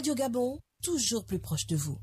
Radio Gabon, toujours plus proche de vous.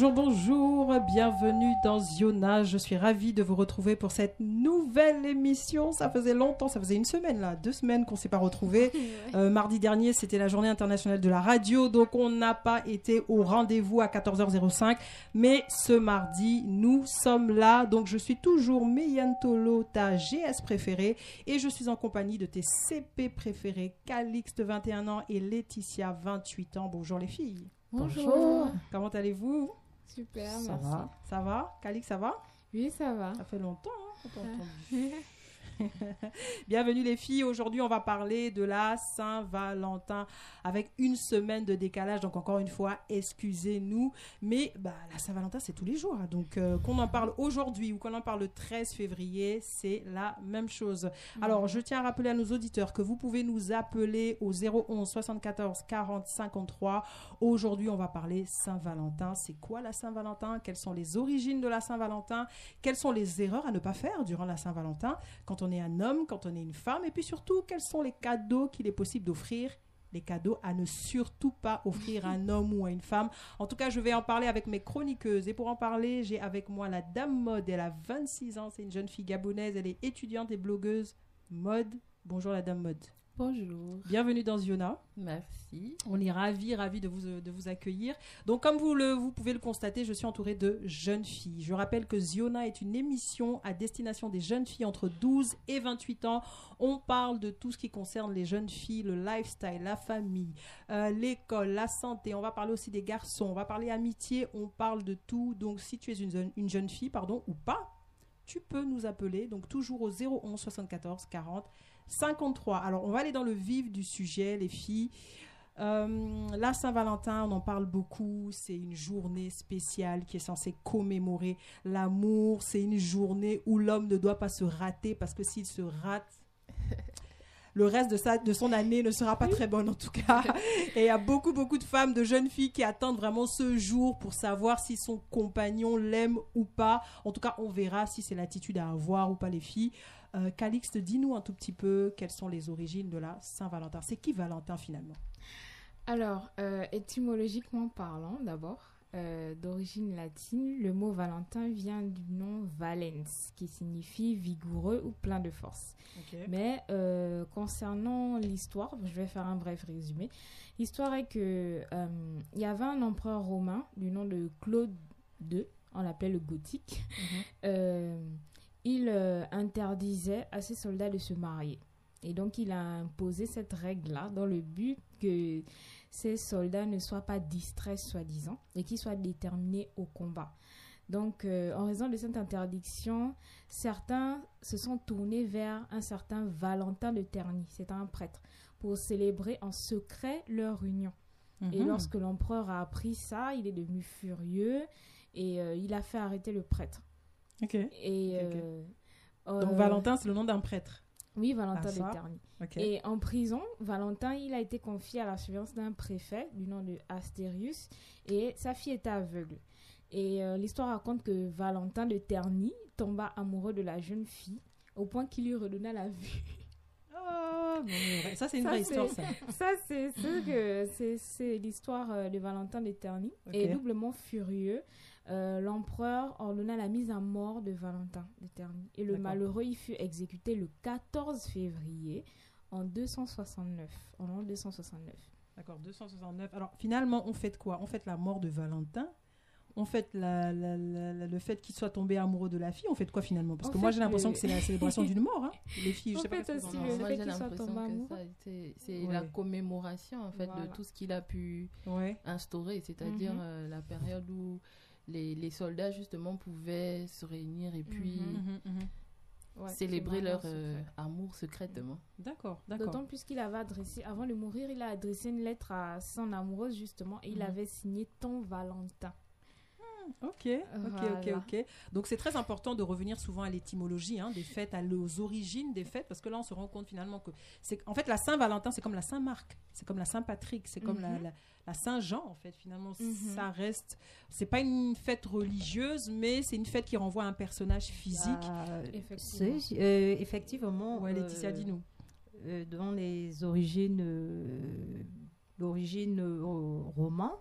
Bonjour, bonjour, bienvenue dans Ziona. Je suis ravie de vous retrouver pour cette nouvelle émission. Ça faisait longtemps, ça faisait une semaine là, deux semaines qu'on s'est pas retrouvés. Euh, mardi dernier, c'était la journée internationale de la radio, donc on n'a pas été au rendez-vous à 14h05. Mais ce mardi, nous sommes là. Donc je suis toujours Meyantolo, ta GS préférée, et je suis en compagnie de tes CP préférés, Calixte 21 ans et Laetitia 28 ans. Bonjour les filles. Bonjour. Comment allez-vous? Super, Ça merci. va? Ça va? Calix, ça va? Oui, ça va. Ça fait longtemps hein, qu'on t'a entendu. Bienvenue les filles. Aujourd'hui, on va parler de la Saint-Valentin avec une semaine de décalage. Donc encore une fois, excusez-nous, mais bah, la Saint-Valentin c'est tous les jours. hein. Donc euh, qu'on en parle aujourd'hui ou qu'on en parle le 13 février, c'est la même chose. Alors, je tiens à rappeler à nos auditeurs que vous pouvez nous appeler au 011 74 40 53. Aujourd'hui, on va parler Saint-Valentin. C'est quoi la Saint-Valentin? Quelles sont les origines de la Saint-Valentin? Quelles sont les erreurs à ne pas faire durant la Saint-Valentin? Quand on est un homme, quand on est une femme Et puis surtout, quels sont les cadeaux qu'il est possible d'offrir? Les cadeaux à ne surtout pas offrir à un homme ou à une femme. En tout cas, je vais en parler avec mes chroniqueuses. Et pour en parler, j'ai avec moi la Dame Mode. Elle a 26 ans. C'est une jeune fille gabonaise. Elle est étudiante et blogueuse mode. Bonjour la Dame Mode. Bonjour. Bienvenue dans Ziona. Merci. On est ravis, ravis de vous, de vous accueillir. Donc, comme vous, le, vous pouvez le constater, je suis entourée de jeunes filles. Je rappelle que Ziona est une émission à destination des jeunes filles entre 12 et 28 ans. On parle de tout ce qui concerne les jeunes filles, le lifestyle, la famille, euh, l'école, la santé. On va parler aussi des garçons. On va parler amitié. On parle de tout. Donc, si tu es une, jeune- une jeune fille, pardon, ou pas, tu peux nous appeler. Donc, toujours au 011 74 40 53. Alors, on va aller dans le vif du sujet, les filles. Euh, la Saint-Valentin, on en parle beaucoup. C'est une journée spéciale qui est censée commémorer l'amour. C'est une journée où l'homme ne doit pas se rater parce que s'il se rate, le reste de, sa, de son année ne sera pas très bonne en tout cas. Et il y a beaucoup, beaucoup de femmes, de jeunes filles qui attendent vraiment ce jour pour savoir si son compagnon l'aime ou pas. En tout cas, on verra si c'est l'attitude à avoir ou pas les filles. Euh, Calixte, dis-nous un tout petit peu quelles sont les origines de la Saint-Valentin. C'est qui Valentin finalement? Alors, euh, étymologiquement parlant, d'abord, euh, d'origine latine, le mot Valentin vient du nom valens, qui signifie vigoureux ou plein de force. Mais euh, concernant l'histoire, je vais faire un bref résumé. L'histoire est que euh, il y avait un empereur romain du nom de Claude II, on l'appelait le gothique. Mhm. Il euh, interdisait à ses soldats de se marier. Et donc il a imposé cette règle-là dans le but que ces soldats ne soient pas distraits, soi-disant, et qu'ils soient déterminés au combat. Donc, euh, en raison de cette interdiction, certains se sont tournés vers un certain Valentin de Terny, c'est un prêtre, pour célébrer en secret leur union. Et Mhm. lorsque l'empereur a appris ça, il est devenu furieux et euh, il a fait arrêter le prêtre. Ok. Et, euh, Donc euh, Valentin, c'est le nom d'un prêtre. Oui, Valentin Ah, ça. de Terny. Ok. Et en prison, Valentin, il a été confié à la surveillance d'un préfet du nom de Astérius et sa fille était aveugle. Et euh, l'histoire raconte que Valentin de Terny tomba amoureux de la jeune fille au point qu'il lui redonna la vue. Bon, ouais, ça c'est une Ça, vraie histoire, ça. Ça, c'est l'histoire de Valentin de Terny. Et doublement furieux, euh, l'empereur ordonna la mise à mort de Valentin de. Et le D'accord. malheureux, il fut exécuté le 14 février en 269. En l'an 269. D'accord, 269. Alors finalement, on fête quoi? On fête la mort de Valentin on fête la, la- la- la- le fait qu'il soit tombé amoureux de la fille. On fête quoi finalement? Parce On que moi j'ai l'impression le- que c'est la célébration d'une mort. hein. Les filles, je On sais pas aussi le fait qu'il soit tombé amoureux. c'est Ouais. la commémoration en fait Voilà. de tout ce qu'il a pu Ouais. instaurer, c'est-à-dire Mhm. euh, la période où les, les soldats justement pouvaient se réunir et puis Mhm. Mhm, mhm. Ouais, célébrer leur euh, amour secrètement. D'accord, d'accord. D'autant plus qu'il avait adressé, avant de mourir, il a adressé une lettre à son amoureuse justement et il avait signé Ton Valentin. Ok, ok, ok, Voilà. ok. Donc c'est très important de revenir souvent à l'étymologie hein, des fêtes, à- aux origines des fêtes, parce que là on se rend compte finalement que c'est en fait la Saint-Valentin, c'est comme la Saint-Marc, c'est comme la Saint-Patrick, c'est comme la, Mhm. la- la Saint-Jean en fait. Finalement, Mhm. ça reste, c'est pas une fête religieuse, mais c'est une fête qui renvoie à un personnage physique. Ah, Effectivement. euh, effectivement. ouais, Laetitia, euh, dis-nous. euh, dans les origines, euh, l'origine euh, romain,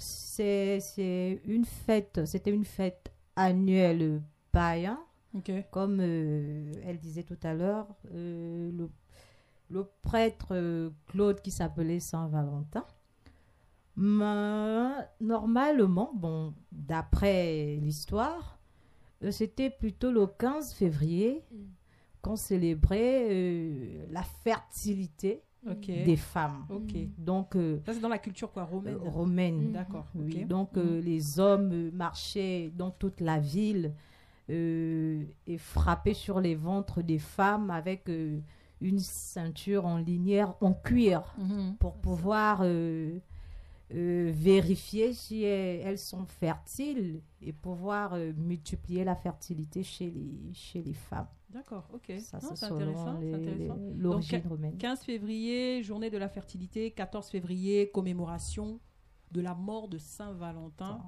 c'est une fête, c'était une fête annuelle païen, Ok. comme euh, elle disait tout à l'heure, euh, le, le prêtre euh, Claude qui s'appelait Saint-Valentin. Mais, Normalement, bon, d'après l'histoire, c'était plutôt le 15 février Mm. qu'on célébrait la fertilité Des femmes. Mm. Donc, euh, Ça c'est dans la culture quoi romaine. euh, romaine. Mm. D'accord. Oui, donc euh, les hommes marchaient dans toute la ville euh, et frappaient sur les ventres des femmes avec euh, une ceinture en linière en cuir Mhm. pour pouvoir euh, euh, vérifier si elles, elles sont fertiles et pouvoir euh, multiplier la fertilité chez les, chez les femmes. D'accord. Ok. Ça, c'est intéressant. l'origine romaine. 15 février, journée de la fertilité. 14 février, commémoration de la mort de Saint-Valentin.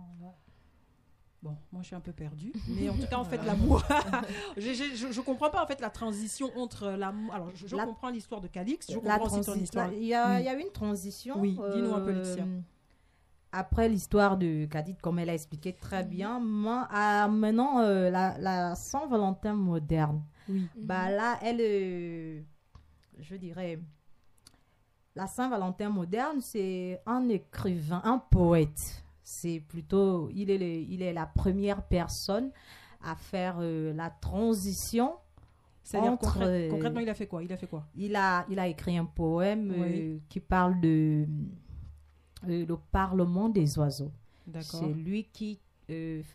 Bon, moi je suis un peu perdue, mais en tout cas, en fait, l'amour. Je, je comprends pas en fait la transition entre l'amour. Alors, je, je La- comprends l'histoire de Calix, je La comprends aussi ton histoire. Il y, a Oui. il y a eu une transition. Oui, dis-nous un peu, Laetitia. Après l'histoire de Kadid, comme elle a expliqué Mhm. très bien, moi, à maintenant euh, la, la Saint-Valentin moderne, Oui. bah là, elle, euh, je dirais, la Saint-Valentin moderne, c'est un écrivain, un poète. C'est plutôt, il est, le- il est la première personne à faire euh, la transition C'est-à-dire Entre, euh, concrètement, il a fait quoi? Il a fait quoi? Il a, il a écrit un poème Oui. euh, qui parle de euh, le Parlement des oiseaux. D'accord. C'est lui qui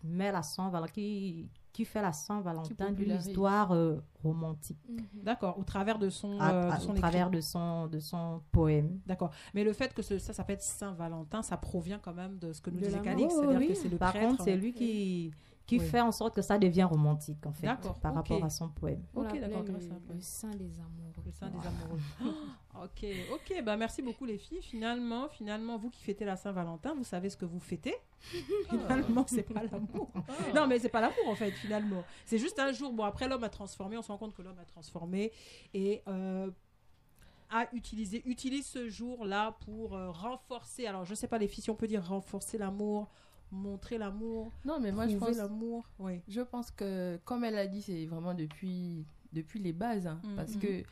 met la Saint-Valentin, qui, qui fait la Saint-Valentin d'une histoire euh, romantique Mhm. D'accord, au travers de son, à- euh, à- de son au écrit. travers de son, de son poème. D'accord. Mais le fait que ce- ça s'appelle Saint-Valentin, ça provient quand même de ce que nous De disait. Calix, c'est-à-dire oui. que c'est le Par prêtre. contre, c'est lui qui, qui Oui. fait en sorte que ça devient romantique, en fait, par rapport à son poème. Ok, d'accord, le, à le saint des amoureux. Le sein des amoureux. ok, ok, bah merci beaucoup les filles. Finalement, finalement, vous qui fêtez la Saint-Valentin, vous savez ce que vous fêtez. finalement, c'est pas l'amour. Non, mais c'est pas l'amour en fait, finalement. C'est juste un jour. Bon, après l'homme a transformé, on se rend compte que l'homme a transformé et euh, a utilisé, utilise ce jour-là pour euh, renforcer. Alors, je sais pas les filles, si on peut dire renforcer l'amour, montrer l'amour, Non, mais moi, je pense, l'amour. Oui. je pense que, comme elle a dit, c'est vraiment depuis, depuis les bases. hein, Mhm. Parce que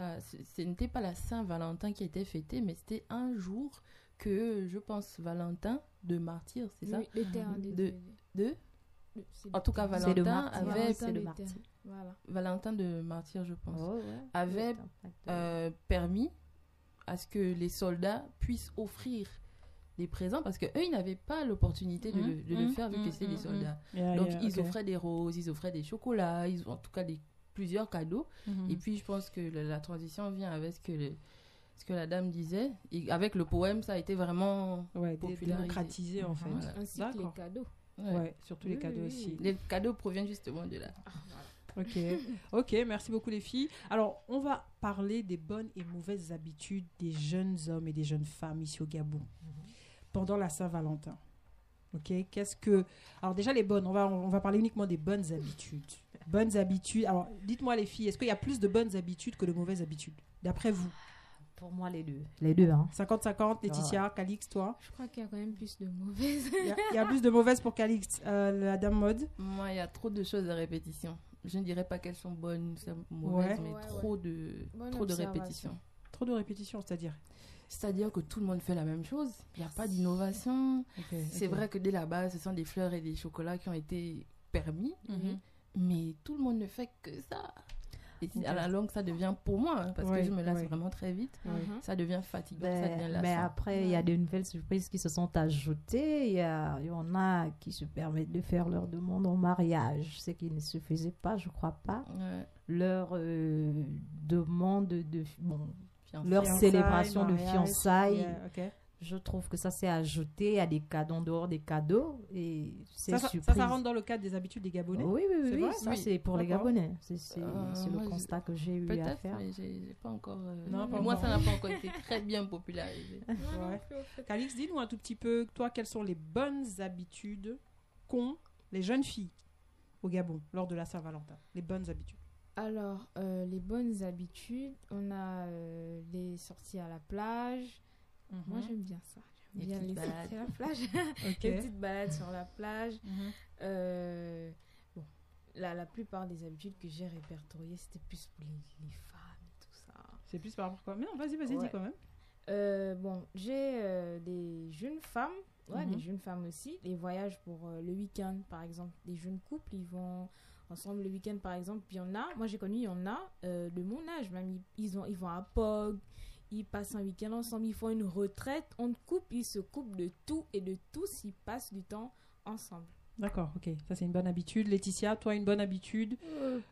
euh, ce n'était pas la Saint-Valentin qui était fêtée, mais c'était un jour que, je pense, Valentin de martyr, c'est ça? Oui, le terme des De- De En tout cas, Valentin avait, le de martyr. Voilà. Valentin de martyr, je pense, Oh, ouais. avait euh, permis à ce que les soldats puissent offrir des présents parce que eux ils n'avaient pas l'opportunité de, le, de le Mhm, faire vu mhm, que c'était des mhm, soldats. Yeah, Donc yeah, ils offraient des roses, ils offraient des chocolats, ils en tout cas des plusieurs cadeaux. Mhm. Et puis je pense que la, la transition vient avec ce que le- ce que la dame disait et avec le poème ça a été vraiment ouais, démocratisé en Mhm. fait. Voilà. Ainsi que les D'accord. cadeaux. ouais. Ouais, surtout les cadeaux oui, aussi. les cadeaux proviennent justement de là. Ok, ok, merci beaucoup les filles. Alors, on va parler des bonnes et mauvaises habitudes des jeunes hommes et des jeunes femmes ici au Gabon pendant la Saint-Valentin. Ok, qu'est-ce que... Alors déjà les bonnes, on va, on va parler uniquement des bonnes habitudes. Bonnes habitudes. Alors, dites-moi les filles, est-ce qu'il y a plus de bonnes habitudes que de mauvaises habitudes D'après vous? Pour moi, les deux. Les deux, hein. 50-50, Laetitia, Calix, toi? Je crois qu'il y a quand même plus de mauvaises. Il y, a- il y a plus de mauvaises pour Calix. Euh, la dame mode? Moi il y a trop de choses à répétition. Je ne dirais pas qu'elles sont bonnes ou mauvaises Ouais. mais Ouais, trop de Bonne trop de répétitions. Trop de répétitions, c'est-à-dire? C'est-à-dire que tout le monde fait la même chose. Il n'y a pas d'innovation. C'est vrai que dès la base, ce sont des fleurs et des chocolats qui ont été permis, Mhm. mais tout le monde ne fait que ça. Et à la longue, ça devient pour moi, hein, parce que je me lasse vraiment très vite. Mhm. ça devient fatigant, ça devient Mais, lassant. mais après, il y a de nouvelles surprises qui se sont ajoutées. Il y, en a qui se permettent de faire leur demande en mariage, ce qui ne se faisait pas, je crois pas. Ouais, Leur euh, demande de. Bon. Leur célébration de fiançailles. yeah, je trouve que ça s'est ajouté à des cadeaux en dehors des cadeaux et c'est Ça, ça, ça, surprise. ça rentre dans le cadre des habitudes des Gabonais? Oui, oui, oui, C'est oui, ça Oui. c'est pour les. Gabonais. C'est c'est- Euh, le constat que j'ai eu à Peut-être, faire. mais j'ai j'ai pas encore. euh, Non, pas moi, encore. ça n'a pas encore été très bien popularisé. Ouais. Calix, dis-nous un tout petit peu, toi, quelles sont les bonnes habitudes qu'ont les jeunes filles au Gabon lors de la Saint-Valentin? Les bonnes habitudes. Alors, euh, les bonnes habitudes, on a euh, les sorties à la plage. Moi, j'aime bien ça. J'aime bien les balades. sorties à la plage. Ok. les petites balades sur la plage. Mhm. Euh, bon, la, la plupart des habitudes que j'ai répertoriées, c'était plus pour les, les femmes et tout ça. C'est plus par rapport à quoi? Mais non, vas-y, vas-y, Ouais. dis quand même. Bon, j'ai des jeunes femmes, ouais, Mhm. des jeunes femmes aussi, les voyages pour le week-end, par exemple. Les jeunes couples, ils vont ensemble le week-end, par exemple. Puis il y en a, moi j'ai connu, il y en a euh, de mon âge, même ils, ils, ont, ils vont à Pog, ils passent un week-end ensemble, ils font une retraite, on coupe, ils se coupent de tout et de tous, ils passent du temps ensemble. D'accord, ok. Ça, c'est une bonne habitude. Laetitia, toi, une bonne habitude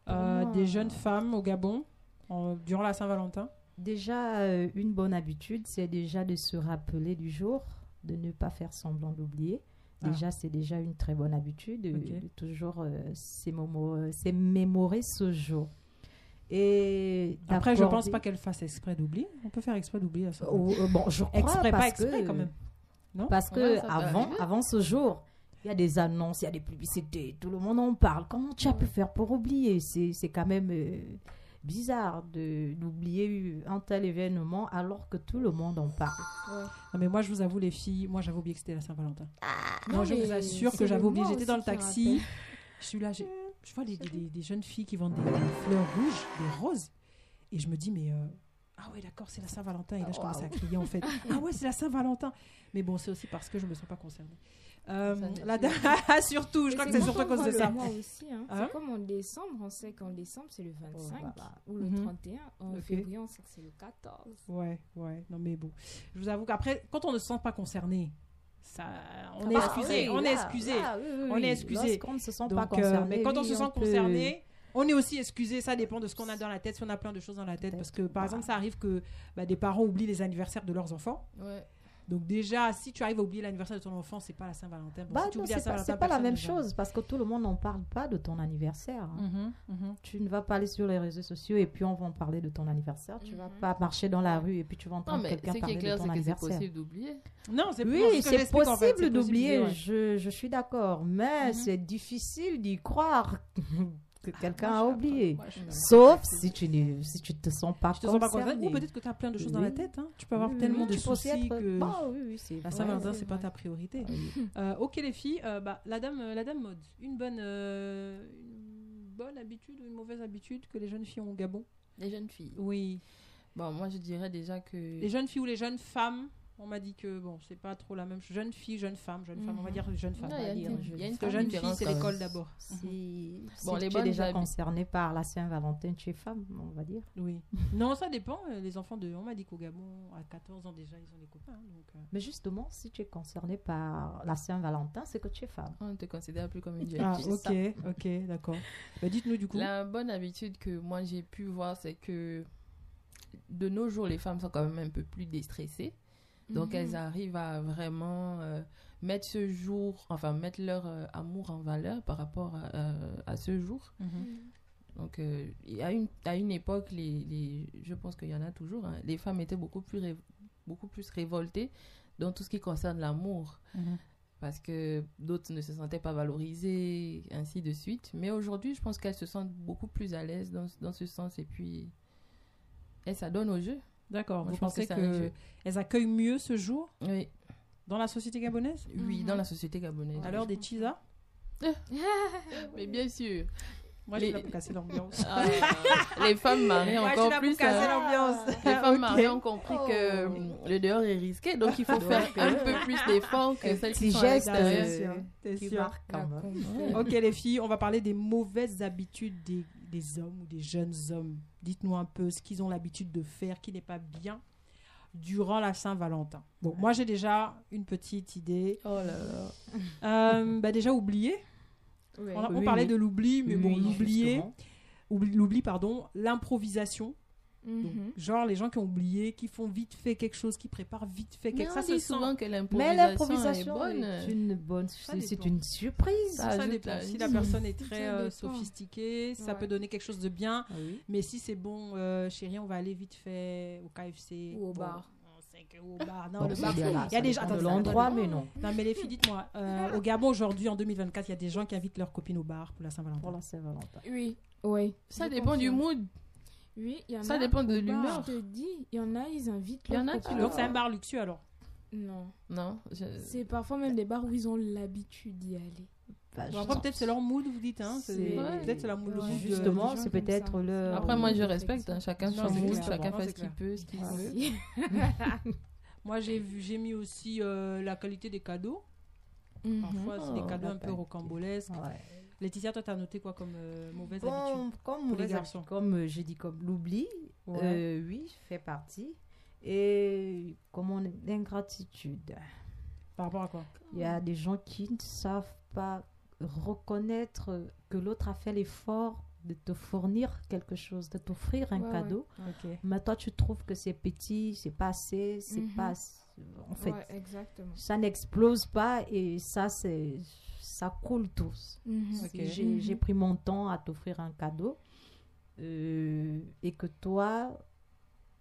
euh, moi, des jeunes femmes au Gabon en- durant la Saint-Valentin? Déjà, euh, une bonne habitude, c'est déjà de se rappeler du jour, de ne pas faire semblant d'oublier. Ah. Déjà, c'est déjà une très bonne habitude de, Ok. de toujours euh, s'émomo- euh, s'émémorer ce jour. Et Après, je pense d'accorder- pas qu'elle fasse exprès d'oublier. On peut faire exprès d'oublier Oh, euh, bon, je crois Exprès, pas parce exprès que- quand même. Parce Ouais, que avant, avant ce jour, il y a des annonces, il y a des publicités, tout le monde en parle. Comment tu as pu faire pour oublier? C'est c'est quand même euh, bizarre de- d'oublier un tel événement alors que tout le monde en parle. Non, mais moi, je vous avoue, les filles, moi, j'avais oublié que c'était la Saint-Valentin. moi, Non, je vous assure que j'avais oublié. J'étais dans le taxi. Je suis là, je vois des, des- des- des jeunes filles qui vendent des, des fleurs rouges, des roses. Et je me dis, mais. euh, ah ouais, d'accord, c'est la Saint-Valentin. Et là, je Oh, commence à crier, en fait. ah ouais, c'est la Saint-Valentin. Mais bon, c'est aussi parce que je me sens pas concernée. Euh, la dame- surtout, je crois que c'est surtout à on cause de ça. aussi, hein. Hein C'est comme en décembre, on sait qu'en décembre c'est le 25 voilà. ou le Mhm. 31. En Ok. février, on sait que c'est le 14. Ouais, ouais. Non, mais bon. Je vous avoue qu'après, quand on ne se sent pas concerné, ça, on Ah est bah excusé. oui, on est excusé. là, oui, oui, On est excusé. Lorsqu'on ne se sent Donc, pas euh, concerné. mais quand on se sent concerné, on est aussi excusé. Ça dépend de ce qu'on a dans la tête. Si on a plein de choses dans la tête, parce que par Bah. exemple, ça arrive que bah, des parents oublient les anniversaires de leurs enfants. Ouais. Donc déjà, si tu arrives à oublier l'anniversaire de ton enfant, c'est pas la Saint-Valentin. Bon, Bah si tu non, oublies c'est pas, Saint-Valentin, c'est pas la même chose parce que tout le monde n'en parle pas de ton anniversaire. hein. Mhm, mhm. Tu ne vas pas aller sur les réseaux sociaux et puis on va en parler de ton anniversaire. Tu vas Mhm. pas marcher dans la rue et puis tu vas Non, entendre mais quelqu'un parler de ton c'est que c'est anniversaire. possible d'oublier. Non, c'est Oui, ce c'est j'explique, en fait, possible d'oublier, ouais. je, je suis d'accord, mais c'est difficile d'y croire que quelqu'un moi, a oublié. Moi, Sauf si tu ne si tu te sens pas te sens pas concerné. concerné. Ou peut-être que tu as plein de choses dans la tête. hein. Tu peux avoir Oui, tellement oui, de soucis être- que Bah oui, oui, c'est pas ta priorité. Oui. Euh, ok les filles, euh, bah, la dame, euh, la dame mode, une bonne, euh, une bonne habitude ou une mauvaise habitude que les jeunes filles ont au Gabon? Les jeunes filles. Oui. Bon, moi, je dirais déjà que. Les jeunes filles ou les jeunes femmes, on m'a dit que bon, c'est pas trop la même chose. Jeune fille, jeune femme, jeune femme, on va Mhm. dire jeune femme. Il y a une- jeune fille, c'est l'école même. d'abord. Si, Bon, si les tu es bonnes déjà habi- concerné par la Saint-Valentin, tu es femme, on va dire. Oui. non, ça dépend. euh, Les enfants de, on m'a dit qu'au Gabon, à 14 ans déjà, ils ont des copains. hein, donc, euh, Mais justement, si tu es concerné par la Saint-Valentin, c'est que tu es femme. On ne te considère plus comme une jeune Ah, fille. ok, ok, d'accord. Bah, dites-nous du coup. La bonne habitude que moi j'ai pu voir, c'est que de nos jours, les femmes sont quand même un peu plus déstressées. Donc Mhm. elles arrivent à vraiment euh, mettre ce jour, enfin mettre leur euh, amour en valeur par rapport à, euh, à ce jour. Mhm. Donc à, une, à une époque, les, les, je pense qu'il y en a toujours, hein, les femmes étaient beaucoup plus, ré- beaucoup plus révoltées dans tout ce qui concerne l'amour Mhm. parce que d'autres ne se sentaient pas valorisées, ainsi de suite. Mais aujourd'hui, je pense qu'elles se sentent beaucoup plus à l'aise dans, dans ce sens et puis elles s'adonnent au jeu. D'accord. Vous je pense pensez que c'est un que accueillent mieux ce jour Oui, dans la société gabonaise oui Mhm. dans la société gabonaise. À l'heure des chisa Mais bien sûr. Moi, je suis Les- là pour casser l'ambiance. Ah, les femmes mariées Moi, je suis encore pour plus. casser hein. l'ambiance. Les femmes Ok. mariées ont compris que Oh. hum, le dehors est risqué, donc il faut faire un peu plus d'efforts que celles qui sont à l'extérieur. euh. Ok les filles, on va parler des mauvaises habitudes des, des hommes ou des jeunes hommes. Dites-nous un peu ce qu'ils ont l'habitude de faire qui n'est pas bien durant la Saint-Valentin. Bon, moi j'ai déjà une petite idée. Oh là là. Euh, bah, déjà oublier. Ouais. On, a- on Oui, parlait oui. de l'oubli, mais bon, Oui, l'oublier, justement. oubli- l'oubli, pardon, l'improvisation. Donc, Mhm. genre les gens qui ont oublié, qui font vite fait quelque chose, qui préparent vite fait quelque chose. Ça sent. souvent que Mais l'improvisation est bonne. est une bonne. C'est c'est une surprise. Ça dépend. Si la personne est très euh, sophistiquée, ça Ouais. peut donner quelque chose de bien. Ah oui. Mais si c'est bon, euh, chérie, on va aller vite fait au KFC. Ou au Bon, bar. au bar. Non, Bon, le c'est bar. Il y a des gens. l'endroit, mais non. Non, mais les filles, dites-moi, euh, au Gabon aujourd'hui, en 2024, il y a des gens qui invitent leurs copines au bar pour la Saint-Valentin. Pour la Saint-Valentin. Oui, oui. Ça dépend du mood. Oui, il y en Ça a. dépend de l'humeur. Je te dis, il y en a, ils invitent Il y en a qui le Donc c'est un bar luxueux alors. Non. Non, je- C'est parfois même des bars où ils ont l'habitude d'y aller. Bah, Bon, après, peut-être c'est leur mood, vous dites. Hein, Peut-être c'est la mood, le Ouais. Justement, des gens c'est peut-être ça. leur. Après, moi, je respecte. hein, chacun Non, son mood, chacun fait ce qu'il peut, ce qu'il veut. Moi, j'ai vu, j'ai mis aussi euh, la qualité des cadeaux. Mhm. Parfois, c'est des Oh, cadeaux un peu rocambolesques. Ouais. Laetitia, toi, t'as noté quoi comme euh, mauvaise habitude Comme, mauvaise habitude, comme euh, j'ai dit, comme l'oubli, Ouais. euh, oui, fait partie. Et comme on est l'ingratitude. Par rapport à quoi Il y a des gens qui ne savent pas reconnaître que l'autre a fait l'effort de te fournir quelque chose, de t'offrir un Ouais, ouais. cadeau. Mais toi, tu trouves que c'est petit, c'est pas assez, c'est Mhm. pas. En fait, Ouais, exactement. ça n'explose pas et ça, c'est. Ça coule tous. Mhm. J'ai Mhm. pris mon temps à t'offrir un cadeau euh, et que toi,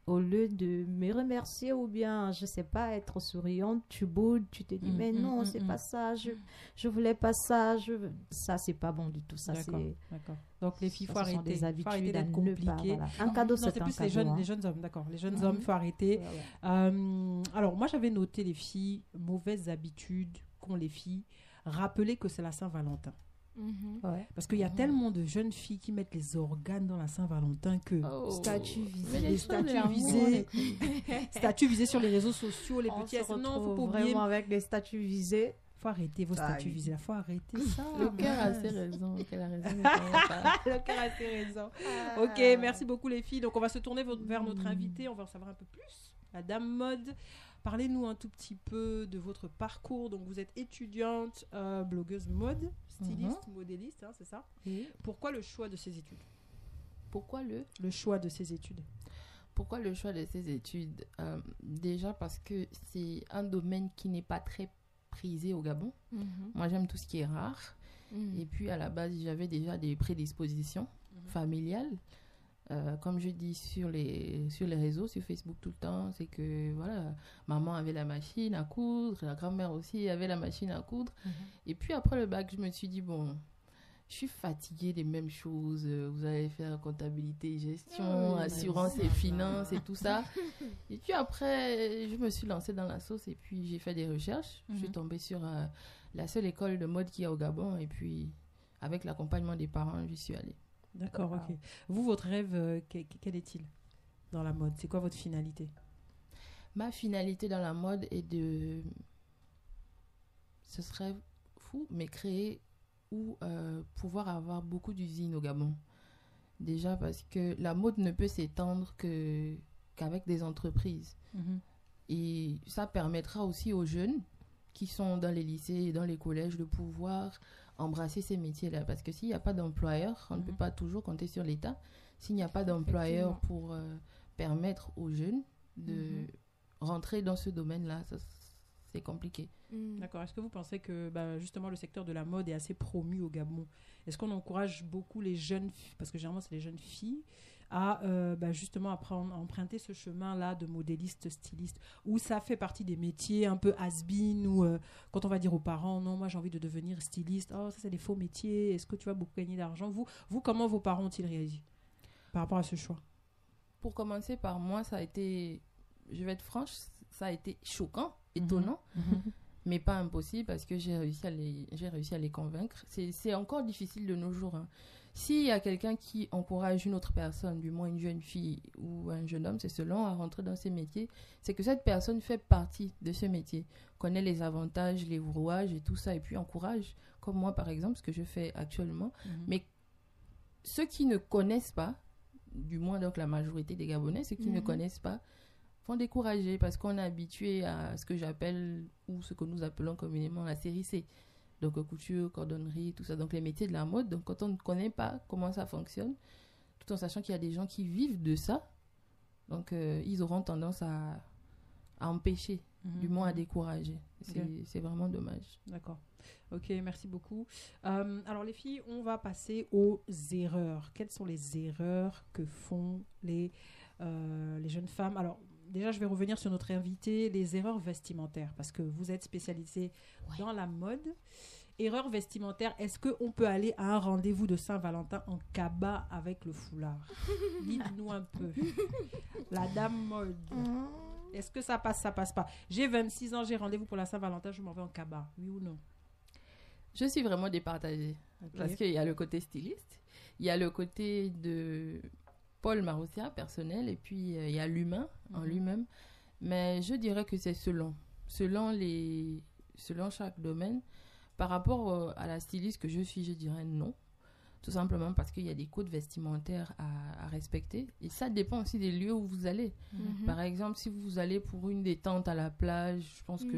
au lieu de me remercier ou bien, je sais pas, être souriante, tu boudes, tu te dis, Mm, mais non, mm, c'est pas ça, je, je voulais pas ça, je, ça, c'est pas bon du tout. Ça, D'accord. c'est. D'accord. Donc les filles, ça, faut ce sont arrêter. des faut habitudes arrêter à d'être ne pas, compliqué. voilà. Un cadeau, c'est c'est un plus cadeau. les jeunes, hein. les jeunes hommes, d'accord. Les jeunes Mhm. hommes, faut arrêter. Ouais, ouais. Euh, alors moi, j'avais noté les filles, mauvaises habitudes qu'ont les filles. Rappelez que c'est la Saint-Valentin. Mhm. Ouais. Parce qu'il y a Mhm. tellement de jeunes filles qui mettent les organes dans la Saint-Valentin que Oh. Statut visé. Mais Les les on est- statuts visés sur les réseaux sociaux, les On petits se. Non, faut pas oublier. vraiment avec des statuts visés. Faut arrêter vos Ah statuts oui. visés. Faut arrêter ça. Le cœur a ses raisons. A raison. Le cœur a ses raisons. Ok, merci beaucoup les filles. Donc on va se tourner vers notre invité, on va en savoir un peu plus. Madame Mode, parlez-nous un tout petit peu de votre parcours. Donc vous êtes étudiante, euh, blogueuse mode, styliste, modéliste, hein, c'est ça? Oui. Pourquoi le choix de ces études? Pourquoi le Le choix de ces études? Pourquoi le choix de ces études? Euh, Déjà parce que c'est un domaine qui n'est pas très prisé au Gabon. Mhm. Moi, j'aime tout ce qui est rare. Mhm. Et puis, à la base, j'avais déjà des prédispositions Mhm. familiales. Euh, comme je dis sur les, sur les réseaux, sur Facebook tout le temps, c'est que voilà, maman avait la machine à coudre, la grand-mère aussi avait la machine à coudre. Mhm. Et puis après le bac, je me suis dit, bon, je suis fatiguée des mêmes choses. Vous allez faire comptabilité, gestion, Oui, assurance mais et finances et tout ça. et puis après, je me suis lancée dans la sauce et puis j'ai fait des recherches. Je suis Mhm. tombée sur euh, la seule école de mode qu'il y a au Gabon et puis avec l'accompagnement des parents, j'y suis allée. D'accord, ok. Vous, votre rêve, euh, que- que- quel est-il dans la mode? C'est quoi votre finalité? Ma finalité dans la mode est de... Ce serait fou, mais créer ou euh, pouvoir avoir beaucoup d'usines au Gabon. Déjà parce que la mode ne peut s'étendre que qu'avec des entreprises. Et ça permettra aussi aux jeunes qui sont dans les lycées et dans les collèges de pouvoir embrasser ces métiers-là. Parce que s'il n'y a pas d'employeur, on ne peut Mhm. pas toujours compter sur l'État. S'il n'y a pas d'employeur pour euh, permettre aux jeunes de Mhm. rentrer dans ce domaine-là, c'est compliqué. Mhm. D'accord. Est-ce que vous pensez que bah, justement le secteur de la mode est assez promu au Gabon? Est-ce qu'on encourage beaucoup les jeunes, parce que généralement c'est les jeunes filles, à euh, bah, justement apprendre, à emprunter ce chemin-là de modéliste, styliste, où ça fait partie des métiers un peu has-been, ou euh, quand on va dire aux parents, non, moi j'ai envie de devenir styliste, oh ça c'est des faux métiers, est-ce que tu vas beaucoup gagner d'argent vous, vous, comment vos parents ont-ils réagi par rapport à ce choix? Pour commencer par moi, ça a été, je vais être franche, ça a été choquant, étonnant. mais pas impossible parce que j'ai réussi à les, j'ai réussi à les convaincre. C'est, c'est encore difficile de nos jours. hein. S'il y a quelqu'un qui encourage une autre personne, du moins une jeune fille ou un jeune homme, c'est selon à rentrer dans ces métiers, c'est que cette personne fait partie de ce métier, connaît les avantages, les rouages et tout ça, et puis encourage, comme moi par exemple, ce que je fais actuellement. Mais ceux qui ne connaissent pas, du moins donc la majorité des Gabonais, ceux qui ne Mhm. connaissent pas, font décourager parce qu'on est habitué à ce que j'appelle ou ce que nous appelons communément la série C. Donc euh, couture, cordonnerie, tout ça. Donc les métiers de la mode. Donc quand on ne connaît pas comment ça fonctionne, tout en sachant qu'il y a des gens qui vivent de ça, Donc, euh, ils auront tendance à, à empêcher, du moins à décourager. C'est Ok. c'est vraiment dommage. D'accord. Ok, merci beaucoup. Euh, alors les filles, on va passer aux erreurs. Quelles sont les erreurs que font les, euh, les jeunes femmes? Alors déjà, je vais revenir sur notre invité, les erreurs vestimentaires, parce que vous êtes spécialisée dans la mode. Erreurs vestimentaires, est-ce qu'on peut aller à un rendez-vous de Saint-Valentin en cabas avec le foulard? Dites-nous un peu. La dame mode. Est-ce que ça passe, ça passe pas? J'ai 26 ans, j'ai rendez-vous pour la Saint-Valentin, je m'en vais en cabas. Oui ou non? Je suis vraiment départagée. Parce qu'il y a le côté styliste, il y a le côté de Paul Marossia, personnel, et puis euh, il y a l'humain en Mhm. lui-même. Mais je dirais que c'est selon. Selon, les, selon chaque domaine. Par rapport euh, à la styliste que je suis, je dirais non. Tout simplement parce qu'il y a des codes vestimentaires à, à respecter. Et ça dépend aussi des lieux où vous allez. Mhm. Par exemple, si vous allez pour une détente à la plage, je pense Mm. que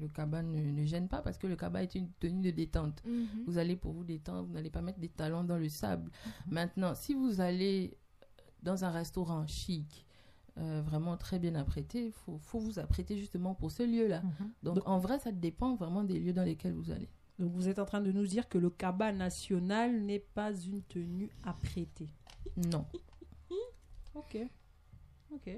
le cabas ne, ne gêne pas parce que le cabas est une tenue de détente. Mhm. Vous allez pour vous détendre, vous n'allez pas mettre des talons dans le sable. Maintenant, si vous allez dans un restaurant chic, euh, vraiment très bien apprêté, il faut, faut vous apprêter justement pour ce lieu-là. Mhm. Donc, Donc- en vrai, ça dépend vraiment des lieux dans lesquels vous allez. Donc vous êtes en train de nous dire que le cabas national n'est pas une tenue apprêtée. Non. Ok. Ok.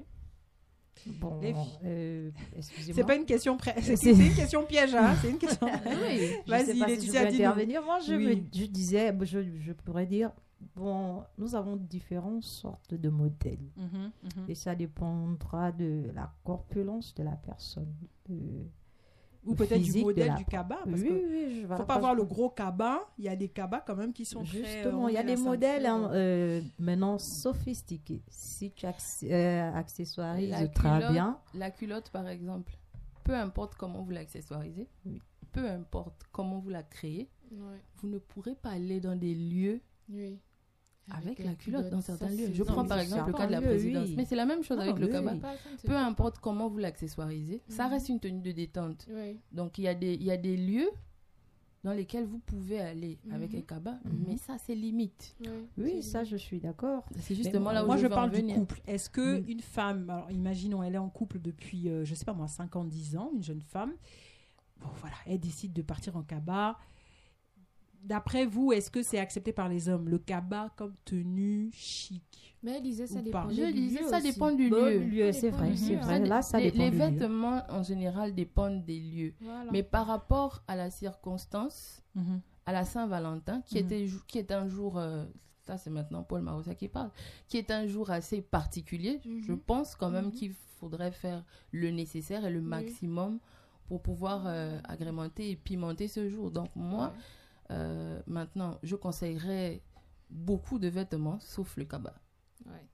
Bon, euh, excusez-moi. C'est pas une question pré- c'est C'est- c'est une question piège hein c'est une question. Je sais Vas-y, pas si je peux intervenir. Moi, je, Oui. me- je disais, je, je pourrais dire, bon, nous avons différentes sortes de modèles. Mhm, mhm. Et ça dépendra de la corpulence de la personne. de- Ou peut-être du modèle la- du cabas Oui, parce oui, que oui. Je faut pas avoir le gros cabas. Il y a des cabas quand même qui sont euh, Justement, il y a remontés des modèles hein, euh, maintenant sophistiqués. Si tu euh, accessoirises La très culotte, bien, La culotte, par exemple, peu importe comment vous l'accessoirisez, Oui. peu importe comment vous la créez, vous ne pourrez pas aller dans des lieux Oui. Avec la culotte dans certains lieux. Je prends par exemple le certain. cas de la présidence. oui. Mais c'est la même chose avec le cabas. Peu importe comment vous l'accessoirisez, ça Mhm. reste une tenue de détente. Oui. Donc il y, a des, il y a des lieux dans lesquels vous pouvez aller avec Mhm. un cabas, Mhm. mais ça c'est limite. Oui, ça, je suis d'accord. C'est justement là où moi, je, parle du couple. Est-ce que une femme, alors imaginons, elle est en couple depuis, euh, je sais pas moi, 5 ans, 10 ans, une jeune femme, bon voilà, elle décide de partir en cabas. D'après vous, est-ce que c'est accepté par les hommes, le cabas comme tenue chic Mais elle disait ça dépend. Je du disais, lieu ça aussi. dépend du Bon, lieu. lieu, c'est vrai, c'est vrai. Là, ça les, dépend les du lieu. vêtements en général dépendent des lieux. Voilà. Mais par rapport à la circonstance, Mhm. à la Saint-Valentin, qui, Mhm. était, jou- qui est un jour, euh, ça c'est maintenant Paul Marossa qui parle, qui est un jour assez particulier, Mhm. je pense quand même qu'il faudrait faire le nécessaire et le Oui. maximum pour pouvoir euh, agrémenter et pimenter ce jour. Donc moi, euh, maintenant, je conseillerais beaucoup de vêtements, sauf le cabas. Ouais.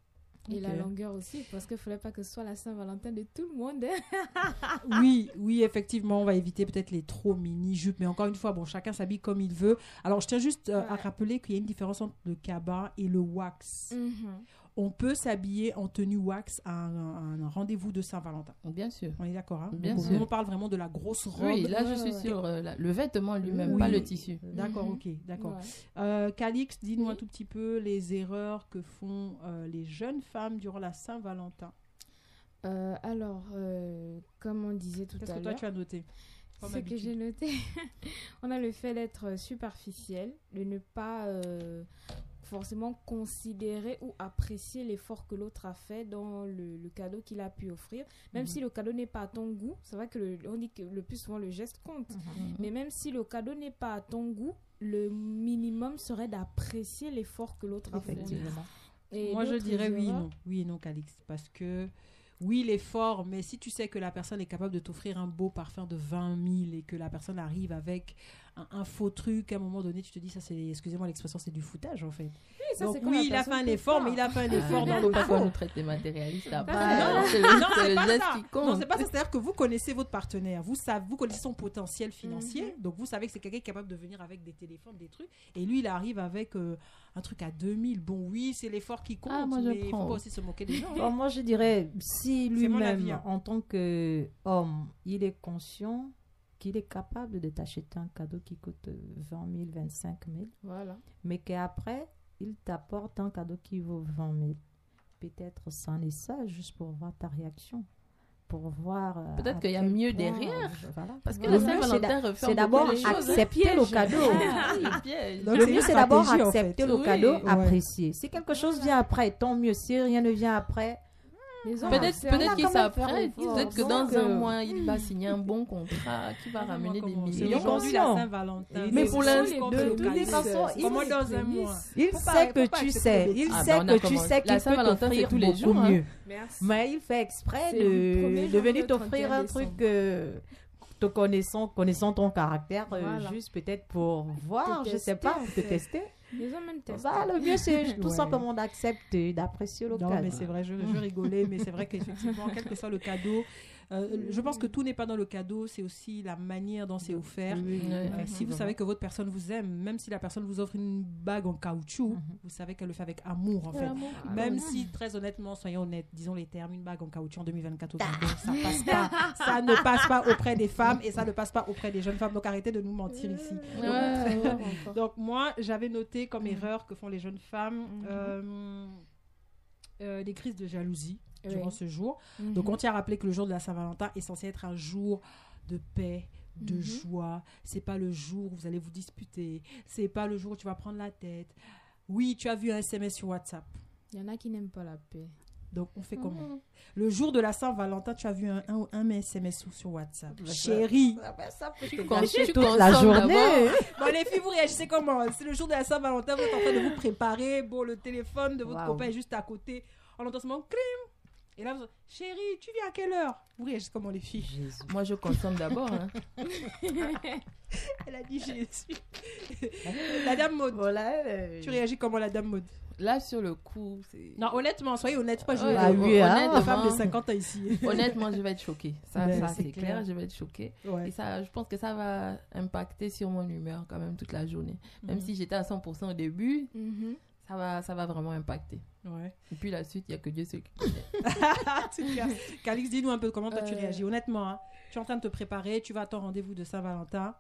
Et la longueur aussi, parce qu'il ne faudrait pas que ce soit la Saint-Valentin de tout le monde. Oui, oui, effectivement, on va éviter peut-être les trop mini-jupes, mais encore une fois, bon, chacun s'habille comme il veut. Alors, je tiens juste euh, à rappeler qu'il y a une différence entre le cabas et le wax. Mhm. On peut s'habiller en tenue wax à un, un rendez-vous de Saint-Valentin. Bien sûr. On est d'accord, hein Bien Donc, sûr. On parle vraiment de la grosse robe. Oui, là je suis sur euh, la- le vêtement lui-même, Oui. pas le tissu. D'accord, Mhm. ok, d'accord. Ouais. Euh, Calix, dis-nous un tout petit peu les erreurs que font euh, les jeunes femmes durant la Saint-Valentin. Euh, alors, euh, comme on disait tout Qu'est-ce à que toi l'heure, tu as noté ce que j'ai noté, on a le fait d'être superficiel, de ne pas euh, forcément considérer ou apprécier l'effort que l'autre a fait dans le, le cadeau qu'il a pu offrir. Même Mhm. si le cadeau n'est pas à ton goût, c'est vrai que le, on dit que le plus souvent le geste compte. Mhm. Mais même si le cadeau n'est pas à ton goût, le minimum serait d'apprécier l'effort que l'autre a fait. Effectivement. Et Moi, je dirais oui et non. Oui et non, Calix. Parce que, oui, l'effort, mais si tu sais que la personne est capable de t'offrir un beau parfum de 20 000 et que la personne arrive avec un, un faux truc, à un moment donné, tu te dis, ça, c'est, excusez-moi l'expression, c'est du foutage, en fait. Oui, ça, Donc, oui, il a fait un effort, mais il a fait un effort dans le pas qu'on nous traite des matérialistes après. Ah, c'est le, Non, c'est c'est le pas geste ça. qui compte. Non, c'est pas ça. C'est-à-dire que vous connaissez votre partenaire. Vous savez, vous connaissez son potentiel financier. Mhm. Donc, vous savez que c'est quelqu'un qui est capable de venir avec des téléphones, des trucs. Et lui, il arrive avec euh, un truc à 2000. Bon, oui, c'est l'effort qui compte. Ah, moi, je mais il faut pas aussi se moquer des gens. hein. Bon, moi, je dirais, si avis, lui-même, hein. en tant qu'homme, il est conscient qu'il est capable de t'acheter un cadeau qui coûte 20 000, 25 000, Voilà. mais qu'après, il t'apporte un cadeau qui vaut 20 000. peut-être ça en est ça, juste pour voir ta réaction. Pour voir. euh, Peut-être qu'il y a mieux point, derrière. euh, voilà. Parce que Le la mieux, c'est Saint-Valentin C'est d'abord les hein. accepter le cadeau. Ah. Donc, Le mieux, c'est d'abord stratégie, en fait. accepter le Oui. cadeau, Ouais. apprécier. Si quelque chose vient après, tant mieux. Si rien ne vient après, Les Peut-être c'est- on peut-être a qu'il quand même s'apprête. fait l'effort. Peut-être que dans un mois, il va signer un bon contrat qui va ramener des millions. Mais pour l'instant, de toutes les façons, il- Comment dans un mois? il Faut pas- sait que tu sais. Il. Ah, sait ben, que tu sais qu'il peut t'offrir tous les beaucoup jours, hein. mieux. Merci. Mais il fait exprès de, venir t'offrir 31 un truc euh, te connaissant, connaissant ton caractère, euh, juste peut-être pour voir, Te je sais pas, te tester. Les hommes. Bah, le mieux, c'est tout Ouais. simplement d'accepter, d'apprécier Non, l'occasion. mais c'est vrai, je, je rigolais, mais c'est vrai qu'effectivement, quel que soit le cadeau, euh, je pense que tout n'est pas dans le cadeau, c'est aussi la manière dont c'est offert. Oui, oui, Ouais. Euh, si vous savez que votre personne vous aime, même si la personne vous offre une bague en caoutchouc, Mhm. vous savez qu'elle le fait avec amour en fait. Même si, très honnêtement, soyons honnêtes, disons les termes, une bague en caoutchouc en 2024 au Cameroun, ça passe pas. Ça ne passe pas auprès des femmes et ça ne passe pas auprès des jeunes femmes. Donc arrêtez de nous mentir ici. Ouais. Donc moi, j'avais noté comme erreur que font les jeunes femmes Mhm. euh, euh, des crises de jalousie Oui. durant ce jour. Mhm. Donc on tient à rappeler que le jour de la Saint-Valentin est censé être un jour de paix, de Mhm. joie. C'est pas le jour où vous allez vous disputer. C'est pas le jour où tu vas prendre la tête. Oui, tu as vu un SMS sur WhatsApp. Il y en a qui n'aiment pas la paix. Donc on fait comment Mhm. Le jour de la Saint-Valentin, tu as vu un, un, un SMS sur- sur WhatsApp. Ça- Chérie. Ah ben, ça peut Tu toute la journée. Bon les filles, vous réagissez comment C'est le jour de la Saint-Valentin, vous êtes en train de vous préparer. Bon, le téléphone de votre Waouh. copain est juste à côté. On entend seulement crime. Et là, vous chérie, tu viens à quelle heure? Vous réagissez comment les filles? Jésus. Moi, je consomme d'abord. hein. Elle a dit Jésus. la dame mode. Voilà. euh, Tu réagis comment la dame mode Là, sur le coup, c'est. Non, honnêtement, soyez honnête, pas jouer Ah la oui, la femme de honnêtement, 50 ans ici. honnêtement, je vais être choquée. Ça, c'est clair. clair. je vais être choquée. Ouais. Et ça, je pense que ça va impacter sur mon humeur quand même toute la journée. Même Mhm. si j'étais à 100% au début, Mhm. Ça va, ça va vraiment impacter. Ouais. Et puis la suite, il n'y a que Dieu seul qui connaît. En tout cas, Calix, dis-nous un peu comment toi tu Euh. réagis. Honnêtement, hein, tu es en train de te préparer, tu vas à ton rendez-vous de Saint-Valentin,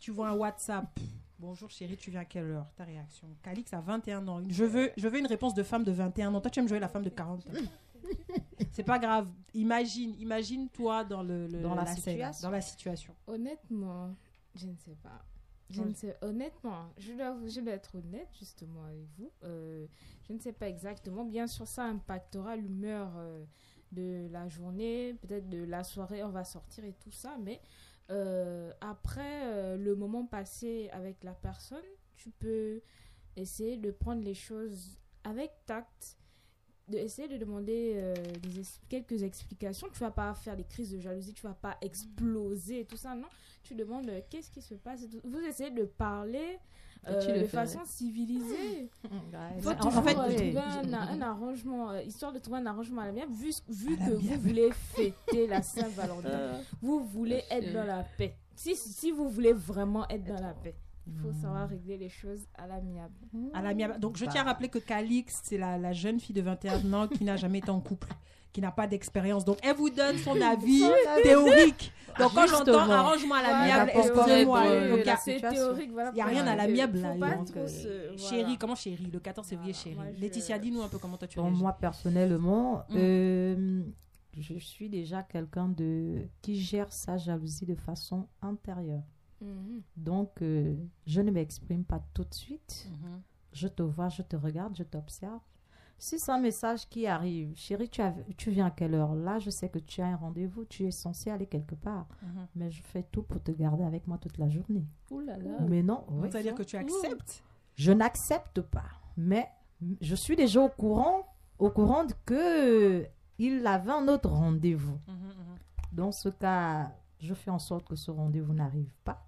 tu vois un WhatsApp. Bonjour chérie, tu viens à quelle heure? Ta réaction. Calix a 21 ans. Je veux, je veux une réponse de femme de 21 ans. Toi, tu aimes jouer la femme de 40 ans. C'est pas grave. Imagine, imagine toi dans le, le- Dans la scène, situation. dans la situation. Honnêtement, je ne sais pas. Je ne sais, honnêtement, je dois, vous- je dois être honnête justement avec vous. Euh, je ne sais pas exactement. Bien sûr, ça impactera l'humeur euh, de la journée, peut-être de la soirée, on va sortir et tout ça. Mais euh, après le moment passé avec la personne, tu peux essayer de prendre les choses avec tact, de essayer de demander euh, des es- quelques explications. Tu vas pas faire des crises de jalousie, tu vas pas exploser et tout ça, non. Tu demandes euh, qu'est-ce qui se passe. Vous essayez de parler euh, de façon civilisée. Il faut En- en toujours fait, trouver un, un arrangement, histoire de trouver un arrangement à la mienne, vu, vu que vous voulez fêter la Saint-Valentin. Vous voulez être dans la paix. Si, si vous voulez vraiment être dans la paix, il faut savoir régler les choses à l'amiable. À la miable. Donc, je Bah. tiens à rappeler que Calix, c'est la, la jeune fille de 21 ans qui n'a jamais été en couple, qui n'a pas d'expérience. Donc, elle vous donne son avis théorique. Donc, quand j'entends arrangement à l'amiable, excusez-moi. il y a- c'est situation. théorique, voilà. Il y a pourquoi rien à l'amiable, là, donc, euh, se- Chérie, voilà. comment chérie? Le 14 février, Voilà, chérie. moi, je- Laetitia, dis-nous un peu comment toi tu Bon, moi, personnellement, Mm. euh, je suis déjà quelqu'un de qui gère sa jalousie de façon intérieure. Mhm. Donc, euh, je ne m'exprime pas tout de suite. Mhm. Je te vois, je te regarde, je t'observe. Si c'est un message qui arrive, chérie, tu, as- tu viens à quelle heure? Là, je sais que tu as un rendez-vous, tu es censé aller quelque part. Mhm. Mais je fais tout pour te garder avec moi toute la journée. Ouh là là. Mais non, Donc, oui. ça veut dire que tu acceptes? Je n'accepte pas. Mais je suis déjà au courant, au courant que il avait un autre rendez-vous. Dans ce cas, je fais en sorte que ce rendez-vous n'arrive pas.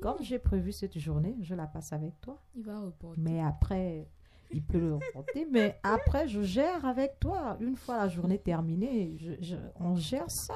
Comme j'ai prévu cette journée, je la passe avec toi. Il va reporter. Mais après, il peut le reporter. mais après, je gère avec toi. Une fois la journée terminée, je- je- on gère ça.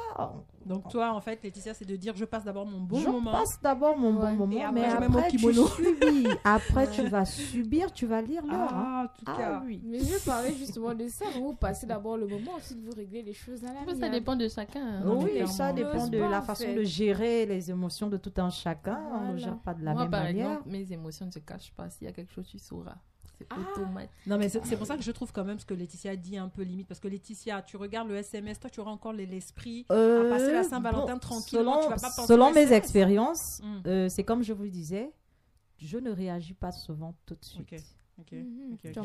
Donc, toi, en fait, Laetitia, c'est de dire je passe d'abord mon bon je moment. passe d'abord mon Ouais. bon moment, après, mais je après, tu subis. Après, tu vas subir, tu vas lire l'heure. hein. Ah, en tout Ah cas. oui. Mais je parlais justement de ça. Vous passez d'abord le moment, ensuite vous réglez les choses à la ça dépend de chacun. hein. Oui, ça dépend de la façon fait. de gérer les émotions de tout un chacun. On ne gère pas de la Moi, même par manière. exemple, mes émotions ne se cachent pas. S'il y a quelque chose, tu sauras. C'est Ah. automatique. Non, mais c'est pour ça que je trouve quand même ce que Laetitia dit un peu limite. Parce que Laetitia, tu regardes le SMS, toi, tu auras encore les- l'esprit Euh, à passer la Saint-Valentin bon, tranquillement. Selon, tu vas pas penser selon au mes expériences, Mm. euh, c'est comme je vous le disais, je ne réagis pas souvent tout de suite. Ok. Ok. Mhm. ok, ok. Tu Je ne,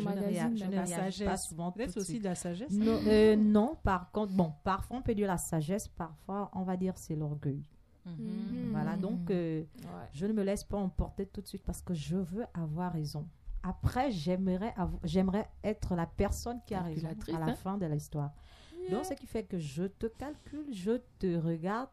je la réagis sagesse. pas souvent tout Peut-être de aussi suite. de la sagesse. Non, euh, non, par contre, bon, parfois on peut dire la sagesse, parfois on va dire c'est l'orgueil. Mhm. Voilà, donc euh, Ouais. je ne me laisse pas emporter tout de suite parce que je veux avoir raison. Après, j'aimerais être la personne qui a raison Calculatrice, à la hein. fin de l'histoire. Donc, ce qui fait que je te calcule, je te regarde.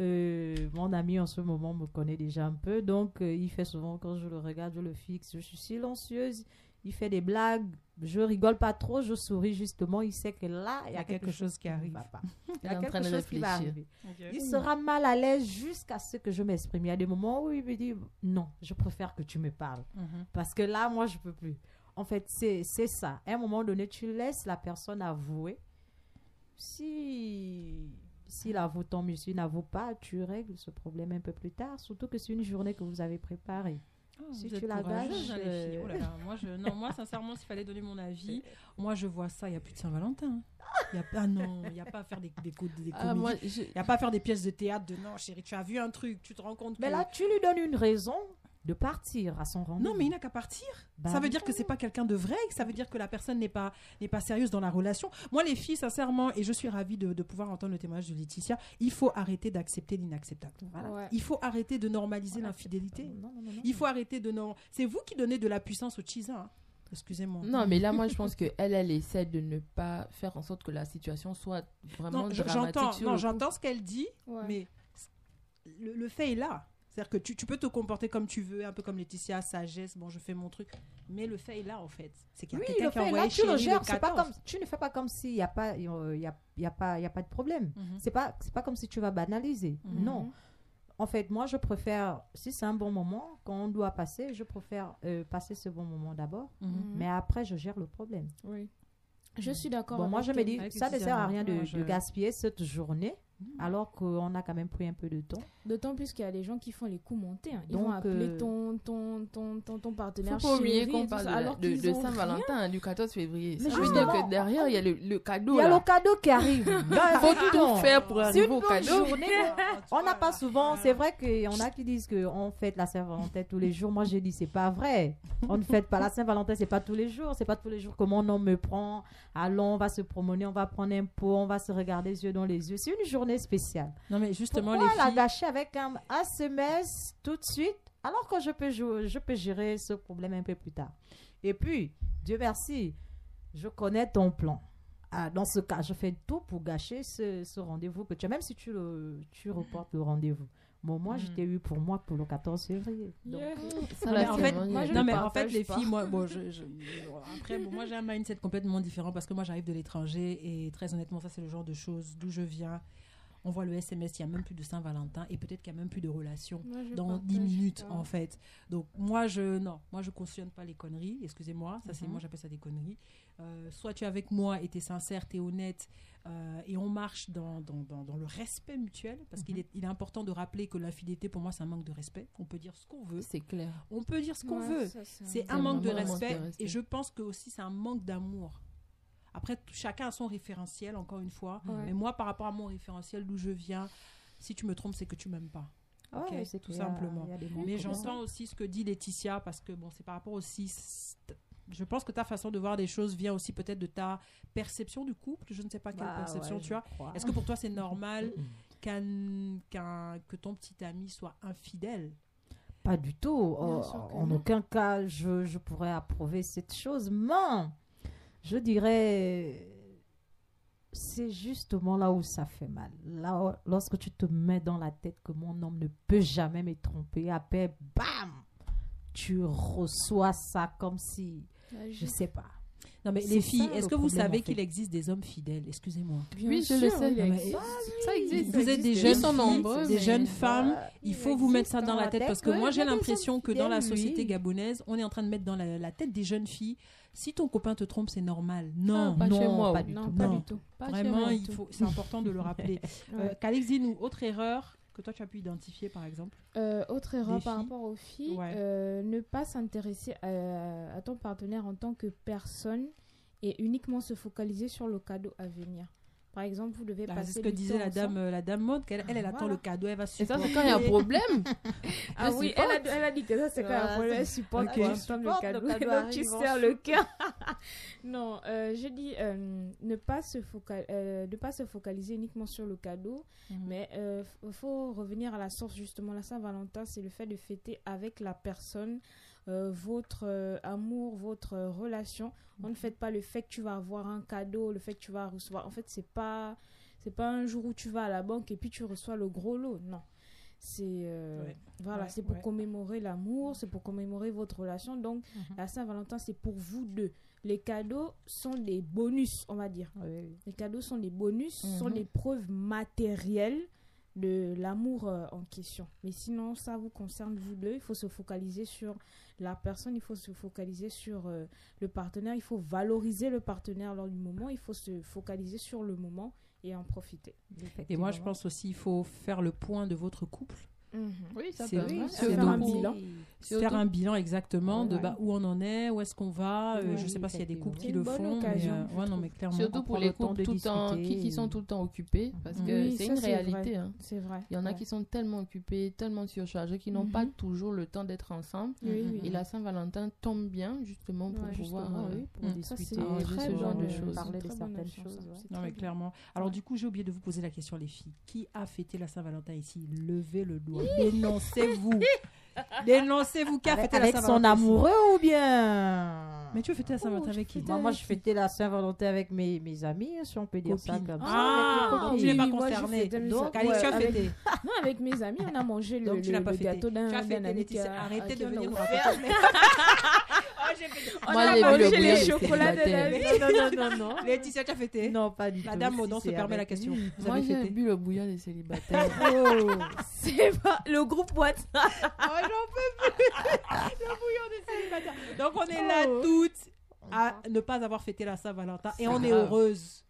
Euh, mon ami en ce moment me connaît déjà un peu, donc euh, il fait souvent quand je le regarde, je le fixe, je suis silencieuse, il fait des blagues, je rigole pas trop, je souris justement, il sait que là, il y a quelque, chose qui arrive. Il y a en quelque train de chose qui va réfléchir. arriver. Il sera mal à l'aise jusqu'à ce que je m'exprime. Il y a des moments où il me dit non, je préfère que tu me parles. Mhm. Parce que là, moi, je peux plus. En fait, c'est c'est ça. À un moment donné, tu laisses la personne avouer. Si s'il avoue, tant mieux. S'il n'avoue pas, tu règles ce problème un peu plus tard. Surtout que c'est une journée que vous avez préparée. Oh, Si tu la gâches, hein, euh, Oh là là, moi, je... non, moi, sincèrement, s'il fallait donner mon avis, moi, je vois ça, il n'y a plus de Saint-Valentin. Il y a pas, non, il n'y a pas à faire des, des, Ah, comédies. je- Il n'y a pas à faire des pièces de théâtre de non, chérie, tu as vu un truc, tu te rends compte Mais que... là, tu lui donnes une raison de partir à son rendez-vous. Non, mais il n'a qu'à partir. Bah ça veut dire que c'est pas quelqu'un de vrai, que ça veut dire que la personne n'est pas, n'est pas sérieuse dans la relation. Moi, les filles, sincèrement, et je suis ravie de, de pouvoir entendre le témoignage de Laetitia, il faut arrêter d'accepter l'inacceptable. Voilà. Ouais. Il faut arrêter de normaliser l'infidélité. Non, non, non, non. Il faut arrêter de non. C'est vous qui donnez de la puissance au cheese, hein. Excusez-moi. Non, mais là, moi, je pense qu'elle, elle essaie de ne pas faire en sorte que la situation soit vraiment Non, dramatique. j'entends, non, j'entends ce qu'elle dit, Ouais. mais le, le fait est là. C'est-à-dire que tu, tu peux te comporter comme tu veux, un peu comme Laetitia, sagesse, bon, je fais mon truc. Mais le fait est là, en fait. C'est qu'il y a Oui, quelqu'un qui a là, tu le gères. c'est pas 14. comme, tu ne fais pas comme s'il n'y a, pas, y a, y a, pas, il y a pas de problème. Mhm. C'est pas, c'est pas comme si tu vas banaliser. Mhm. Non. En fait, moi, je préfère, si c'est un bon moment, quand on doit passer, je préfère euh, passer ce bon moment d'abord. Mhm. Mais après, je gère le problème. Oui. Je suis d'accord. Bon, moi, je me dis, ça ne sert à rien de, Moi, je- de gaspiller cette journée. Alors qu'on a quand même pris un peu de temps. D'autant plus qu'il y a des gens qui font les coups montés. hein. Ils Donc, vont appeler euh, ton, ton, ton, ton, ton Faut partenaire pas oublier qu'on parle ça, de, alors de, de. Saint-Valentin, hein, du 14 février. Mais Ça veut dire que derrière, il y a le, le cadeau. Il y a là. le cadeau qui arrive. Ben, Faut tout faire pour C'est arriver une au cadeau. journée. On n'a pas souvent, c'est vrai qu'il y en a qui disent qu'on fête la Saint-Valentin tous les jours. Moi, j'ai dit, c'est pas vrai. On ne fête pas la Saint-Valentin, c'est pas tous les jours. C'est pas tous les jours que mon homme me prend. Allons, on va se promener, on va prendre un pot, on va se regarder les yeux dans les yeux. C'est une journée spéciale. Non, mais justement, Pourquoi les la filles. gâcher avec un SMS tout de suite alors que je peux, jouer- je peux gérer ce problème un peu plus tard? Et puis, Dieu merci, je connais ton plan. Ah, dans ce cas, je fais tout pour gâcher ce, ce rendez-vous que tu as, même si tu, le, tu reportes le rendez-vous. Bon, moi, Mhm. je t'ai eu pour moi pour le 14 février. Donc, Yeah. Ça, Non, là, mais en fait, moi, non, mais en les pas. filles, moi, bon, je, je- après, bon, moi, j'ai un mindset complètement différent parce que moi, j'arrive de l'étranger et très honnêtement, ça, c'est le genre de choses d'où je viens. On voit le SMS, il n'y a même plus de Saint-Valentin et peut-être qu'il n'y a même plus de relation Moi, dans partage 10 minutes, pas. en fait. Donc, moi, je, non, moi, je cautionne pas les conneries, excusez-moi, ça, c'est, Mhm. moi, j'appelle ça des conneries. Euh, soit tu es avec moi et tu es sincère, tu es honnête euh, et on marche dans, dans, dans, dans le respect mutuel parce qu'il Mhm. est, il est important de rappeler que l'infidélité, pour moi, c'est un manque de respect. On peut dire ce qu'on veut. C'est clair. On peut dire ce qu'on Ouais, veut. c'est un- manque de un manque de respect, respect. et je pense que aussi c'est un manque d'amour. Après, chacun a son référentiel, encore une fois. Ouais. Mais moi, par rapport à mon référentiel, d'où je viens, si tu me trompes, c'est que tu m'aimes pas. ouais, Ok, c'est tout simplement. a Mais j'entends aussi ce que dit Laetitia, parce que bon, c'est par rapport aussi. Je pense que ta façon de voir des choses vient aussi peut-être de ta perception du couple. Je ne sais pas quelle Bah, perception ouais, tu as. Est-ce que pour toi c'est normal qu'un, que ton petit ami soit infidèle? Pas du tout. Euh, que en non. aucun cas, je, je pourrais approuver cette chose. Mais je dirais, c'est justement là où ça fait mal. Là, lorsque tu te mets dans la tête que mon homme ne peut jamais me tromper, après, bam, tu reçois ça comme si, Ouais, je sais pas. Non, mais les filles, est-ce que vous problème, savez en fait. qu'il existe des hommes fidèles? Excusez-moi. Oui, je le sais. il Non, mais- existe. Ça existe. Vous êtes des jeunes filles, nombreux, des jeunes femmes. Bah, Il faut vous mettre ça dans la tête parce que moi j'ai l'impression que dans la société oui. gabonaise, on est en train de mettre dans la, la tête des jeunes filles. Si ton copain te trompe, c'est normal. Non, Ah, pas non, chez moi, pas oui. du Non, tout. pas Non. du tout. Pas vraiment, il faut. C'est important de le rappeler. Ouais. Euh, autre erreur que toi tu as pu identifier par exemple Euh, autre erreur par rapport aux filles, Ouais. euh, ne pas s'intéresser à, à ton partenaire en tant que personne et uniquement se focaliser sur le cadeau à venir. Par exemple, vous devez Bah, passer C'est ce que disait la dame, euh, la dame mode, qu'elle elle, elle attend Voilà. le cadeau, elle va Et ça, supporter. c'est quand il y a un problème. Ah oui, elle a, elle a dit que ça c'est quand même un problème, elle supporte Ok. pour Je entendre le supporte, le cadeau, cadeau donc arrive tu serres le cœur. non, euh, je dis euh, ne pas se focal- euh, ne pas se focaliser uniquement sur le cadeau, Mhm. mais il faut revenir à la source justement. La Saint-Valentin, c'est le fait de fêter avec la personne euh, votre euh, amour, votre euh, relation. On ne fête pas le fait que tu vas avoir un cadeau, le fait que tu vas recevoir. En fait, c'est pas c'est pas un jour où tu vas à la banque et puis tu reçois le gros lot. Non. C'est Ouais. voilà, Ouais, c'est pour ouais. commémorer l'amour, c'est pour commémorer votre relation. Donc Mhm. la Saint-Valentin, c'est pour vous deux. Les cadeaux sont des bonus, on va dire. Les cadeaux sont des bonus, Mhm. sont des preuves matérielles de l'amour euh, en question. Mais sinon, ça vous concerne vous deux. Il faut se focaliser sur la personne, il faut se focaliser sur euh, le partenaire, il faut valoriser le partenaire lors du moment, il faut se focaliser sur le moment et en profiter. Et moi, je pense aussi il faut faire le point de votre couple. Oui, ça C'est peut. vrai, ouais. c'est faire un bilan. Faire un bilan exactement de bah, où on en est, où est-ce qu'on va. euh, je sais pas s'il y a des couples qui le font. Mais, euh, ouais, non, mais clairement. Surtout pour les le temps couples tout temps, qui, qui sont et- tout le temps occupés, parce que Oui, c'est une réalité. vrai. hein. C'est vrai. Il y en a qui sont tellement occupés, tellement surchargés, qui n'ont pas Mhm. toujours le temps d'être ensemble. Oui, oui. Et la Saint-Valentin tombe bien justement pour Ouais, pouvoir. Justement, euh, oui, pour Mm. Discuter ce genre de chose. choses, parler de certaines choses. Non, mais clairement. Alors, du coup, j'ai oublié de vous poser la question, les filles. Qui a fêté la Saint-Valentin ici? Levez le doigt. Dénoncez-vous. Dénoncez-vous a Avec, avec la son amoureux ou bien? Mais tu veux fêter la Saint-Valentin Oh, avec qui? Moi, je fêtais la Saint-Valentin avec mes, mes amis, si on peut dire ça Copines. comme ça. Ah, avec les tu n'es pas concerné. Donc, ouais, tu as avec- fêté. Non, avec mes amis, on a mangé le, Donc, tu le- n'as pas le gâteau d'un Tu as fêté, Laetitia. Arrêtez de venir nous raconter. On Moi, a j'ai vu mangé le les bouillon chocolats de la vie. Non, non, non, non. Laetitia, tu as fêté? Non, pas du La tout. dame Si, Maudon se permet la question. Vous Moi, avez j'ai fêté bu le bouillon des célibataires. Oh. C'est pas le groupe WhatsApp. Oh, j'en peux plus. Le bouillon des célibataires. Donc, on est là Oh. toutes à ne pas avoir fêté la Saint-Valentin et on est heureuse.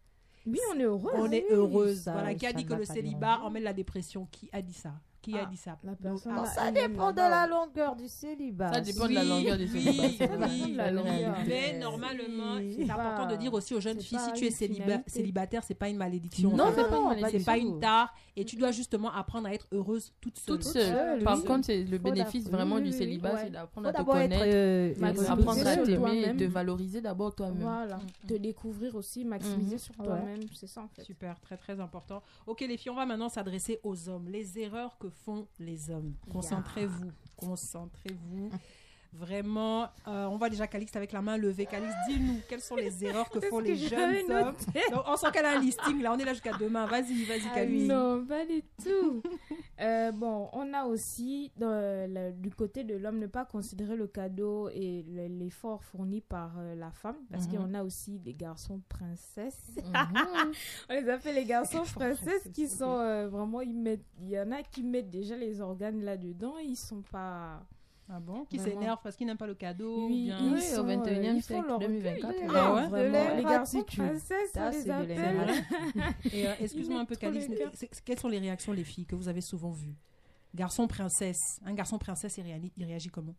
Oui, on est heureux. On est heureuse. Voilà, qui a dit que le célibat emmène la dépression? Qui a dit ça? Qui a Ah, dit ça La Donc, ah, Ça dépend de la longueur du célibat. Ça dépend de la longueur oui. oui. La longueur. Mais normalement, oui. c'est important pas- de dire aussi aux jeunes filles si tu es une céliba- finalité. célibataire, c'est pas une malédiction. Non, c'est pas une pas malédiction. c'est pas du une tare et tu dois justement apprendre à être heureuse toute seule. Toute seule. Par oui. contre, c'est le bénéfice vraiment du célibat, c'est d'apprendre à te connaître, euh, apprendre à t'aimer, de valoriser d'abord toi-même. Voilà. Te découvrir aussi, maximiser Mhm. sur toi-même. C'est ça en fait. Super, très très important. Ok les filles, on va maintenant s'adresser aux hommes. Les erreurs que font les hommes. Concentrez-vous, concentrez-vous. Vraiment, euh, on voit déjà Calixte avec la main levée. Calixte, dis-nous quelles sont les erreurs que font les jeunes hommes. Donc, on sent qu'elle a un listing là, on est là jusqu'à demain. Vas-y, vas-y Ah Calixte. Non, pas du tout. Euh, bon, on a aussi le- du côté de l'homme ne pas considérer le cadeau et le- l'effort fourni par euh, la femme, parce Mhm. en a aussi des garçons princesses. Mhm. On les appelle les garçons princesses qui sont vraiment ils mettent il y en a qui mettent déjà les organes là-dedans, ils sont pas Ah bon Qui s'énerve parce qu'il n'aime pas le cadeau ou Oui, bien... ils Oui, au sont, 21e euh, ils font siècle, leur 2024, recueil. oui. Ah ouais les garçons l'ingratitude. princesses, Ça, c'est de. Et euh, excuse-moi un peu, c'est- quelles sont les réactions, les filles, que vous avez souvent vues? Garçon princesse. Un garçon princesse, il réagit, il réagit comment?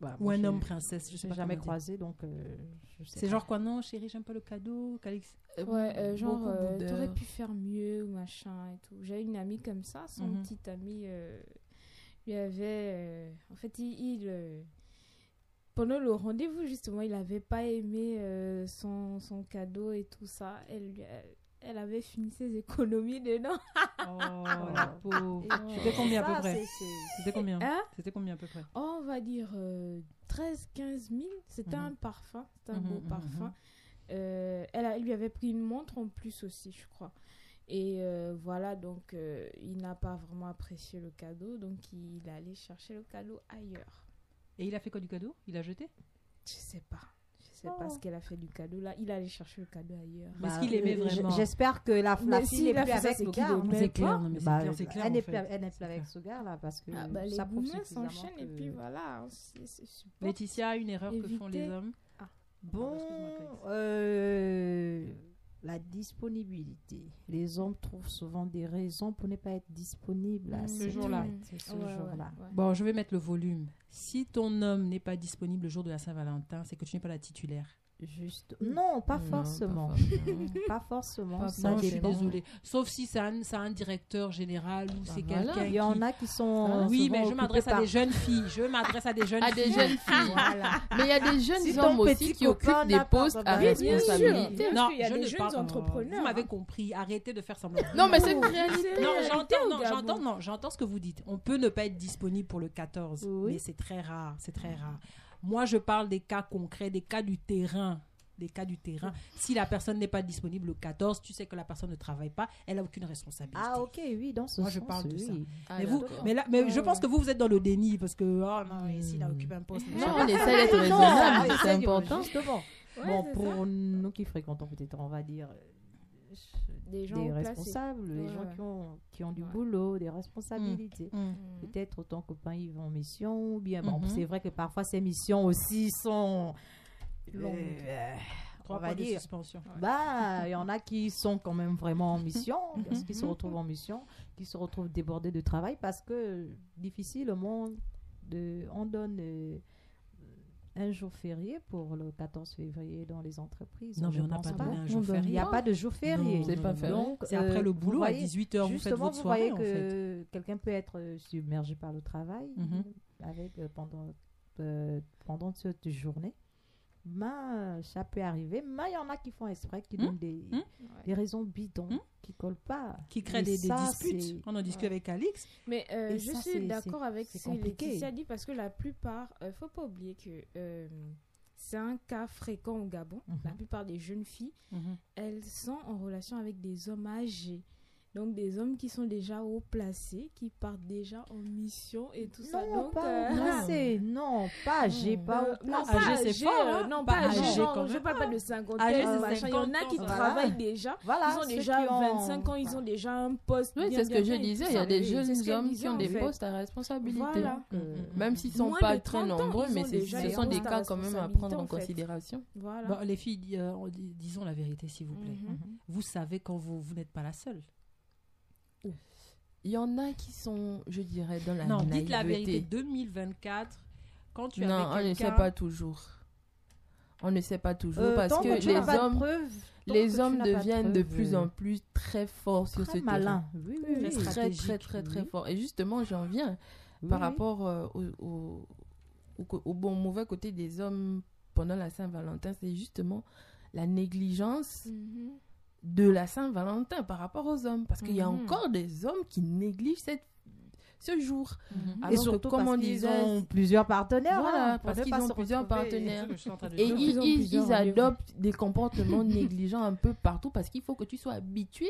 Bah, Ou un homme princesse Je Je sais n'ai pas jamais croisé, donc euh, je sais C'est genre quoi? Non, chérie, j'aime pas le cadeau. Calixte. Ouais, euh, genre, euh, t'aurais pu faire mieux, machin et tout. J'ai une amie comme ça, son Mhm. petit ami euh, lui avait. euh, en fait, il. il, euh, pendant le rendez-vous, justement, il avait pas aimé euh, son, son cadeau et tout ça. Elle, elle avait fini ses économies dedans. Oh, la pauvre. Et C'était combien à peu près C'était combien Hein C'était combien à peu près Oh, on va dire 13-15 000. C'était Mhm. un parfum. C'était un Mhm, beau mhm, parfum. Euh, elle, a- elle lui avait pris une montre en plus aussi, je crois. Et euh, voilà, donc euh, il n'a pas vraiment apprécié le cadeau. Donc il est allé chercher le cadeau ailleurs. Et il a fait quoi du cadeau? Il a jeté? Je sais pas. Je sais pas Oh. ce qu'elle a fait du cadeau. Là, il est allé chercher le cadeau ailleurs. Mais est-ce Bah, qu'il aimait vraiment? J'espère que la, la fille s'il n'est a plus ça, avec qu'il gars. hein. C'est clair, mais c'est Bah, clair, c'est clair. Elle n'est plus, elle n'est plus C'est avec ce gars-là parce que Ah, bah, les ça suffisamment s'enchaînent et puis voilà. Super. Laetitia, une erreur que font les hommes Bon, Excuse-moi, Calixte. euh, la disponibilité. Les hommes trouvent souvent des raisons pour ne pas être disponibles à Mm, ce jour-là. Ce Ouais, ouais. Bon, je vais mettre le volume. Si ton homme n'est pas disponible le jour de la Saint-Valentin, c'est que tu n'es pas la titulaire. Juste... Non, pas Non, forcément. pas forcément. Pas forcément. Pas ça non, je suis dépend. désolée. Sauf si c'est un, c'est un directeur général ou c'est voilà. quelqu'un Il y en a qui sont. euh, Oui, mais je m'adresse à des jeunes filles. Je m'adresse à des jeunes À des filles. jeunes filles. Voilà. Mais il y a des jeunes Si hommes aussi qui occupent des pas postes à responsabilité. Non, il y a je des ne jeunes parle- entrepreneurs, Vous m'avez compris. Arrêtez de faire semblant. Non, mais c'est une réalité. Non, j'entends, non, j'entends, non, j'entends ce que vous dites. On peut ne pas être disponible pour le 14, Oui. mais c'est très rare, c'est très rare. Moi, je parle des cas concrets, des cas du terrain, des cas du terrain. Si la personne n'est pas disponible le 14, tu sais que la personne ne travaille pas, elle a aucune responsabilité. Ah, ok, oui, dans ce Moi, je sens, parle de oui. ça. Ah, mais vous, mais là, mais Ouais, je pense ouais. que vous, vous êtes dans le déni parce que oh non, mais s'il a Hmm. occupé un poste, Non, on essaie d'être Non, raisonnable, c'est important. Justement. Ouais, bon, pour nous qui fréquentons peut-être, on va dire, euh, Des gens des responsables, les Ouais, gens ouais. qui ont, qui ont du Ouais. boulot, des responsabilités. Mm. Mhm. Peut-être ton copain, ils vont en mission, ou bien, bon, Mhm. c'est vrai que parfois ces missions aussi sont Longues. euh, Trois on va dire. suspension. Bah, il y en a qui sont quand même vraiment en mission, Mhm. qui se retrouvent en mission, qui se retrouvent débordés de travail parce que difficilement, de, on donne euh, un jour férié pour le 14 février dans les entreprises. Non, mais on n'a pas donné un jour donne- Il férié. n'y a pas de jour férié. C'est pas non, férié. Donc, C'est euh, après le vous boulot à voyez- 18h, vous faites Justement, votre vous voyez soirée en fait. que quelqu'un peut être euh, submergé par le travail Mhm. avec, euh, pendant, euh, pendant cette journée. Mais ça peut arriver. Mais il y en a qui font exprès, qui Mhm. donnent des, Mhm. des raisons bidons Mhm. qui collent pas. Qui crée Et des, des ça, disputes. c'est- On en discuté Ouais. avec Alix. Mais euh, je ça, suis d'accord avec ce que. Laetitia dit parce que la plupart, euh, faut pas oublier que euh, c'est un cas fréquent au Gabon. Mhm. La plupart des jeunes filles, elles sont en relation avec des hommes âgés. Donc des hommes qui sont déjà haut placés, qui partent déjà en mission et tout ça. Non, Donc, pas euh, placé. Non, pas âgé, Non. pas au non, âgé, pas c'est âgé, fort, euh, hein. non, Pas pas âgé, je parle pas de cinquantaine, Âgé, c'est machin. Il y en a 50 qui ans, travaillent voilà. déjà. Voilà, Ils ont déjà qui ont- 25 ans, ils ont déjà un poste. Oui, c'est ce que je disais. Il y a des c'est jeunes hommes qui ont des postes à responsabilité. Voilà. Même s'ils sont Moins pas très 30 ans, nombreux, mais c'est- ce des sont des cas quand même à prendre en considération. Voilà. Les filles, euh, disons la vérité, s'il vous plaît. Mhm. Vous savez quand vous, vous n'êtes pas la seule. Il y en a qui sont, je dirais, dans la non, dites la vérité. 2024, quand tu es Non, on ne sait pas toujours. On ne sait pas toujours Euh, parce que les hommes, les hommes de deviennent de plus en plus très forts sur très ce malin. terrain. Oui, oui, Très oui. Très, très, très, très oui. fort. Et justement, j'en viens Oui, par rapport euh, au, au, au bon mauvais côté des hommes pendant la Saint-Valentin, c'est justement la négligence Mhm. De la Saint-Valentin par rapport aux hommes. Parce qu'il y a Mhm. encore des hommes qui négligent cette, ce jour. Mhm. Et Alors que, surtout comme parce on qu'ils disait, ont plusieurs partenaires. Voilà, hein, parce qu'ils ont plusieurs partenaires. Et ils, adoptent des comportements négligents un peu partout parce qu'il faut que tu sois habitué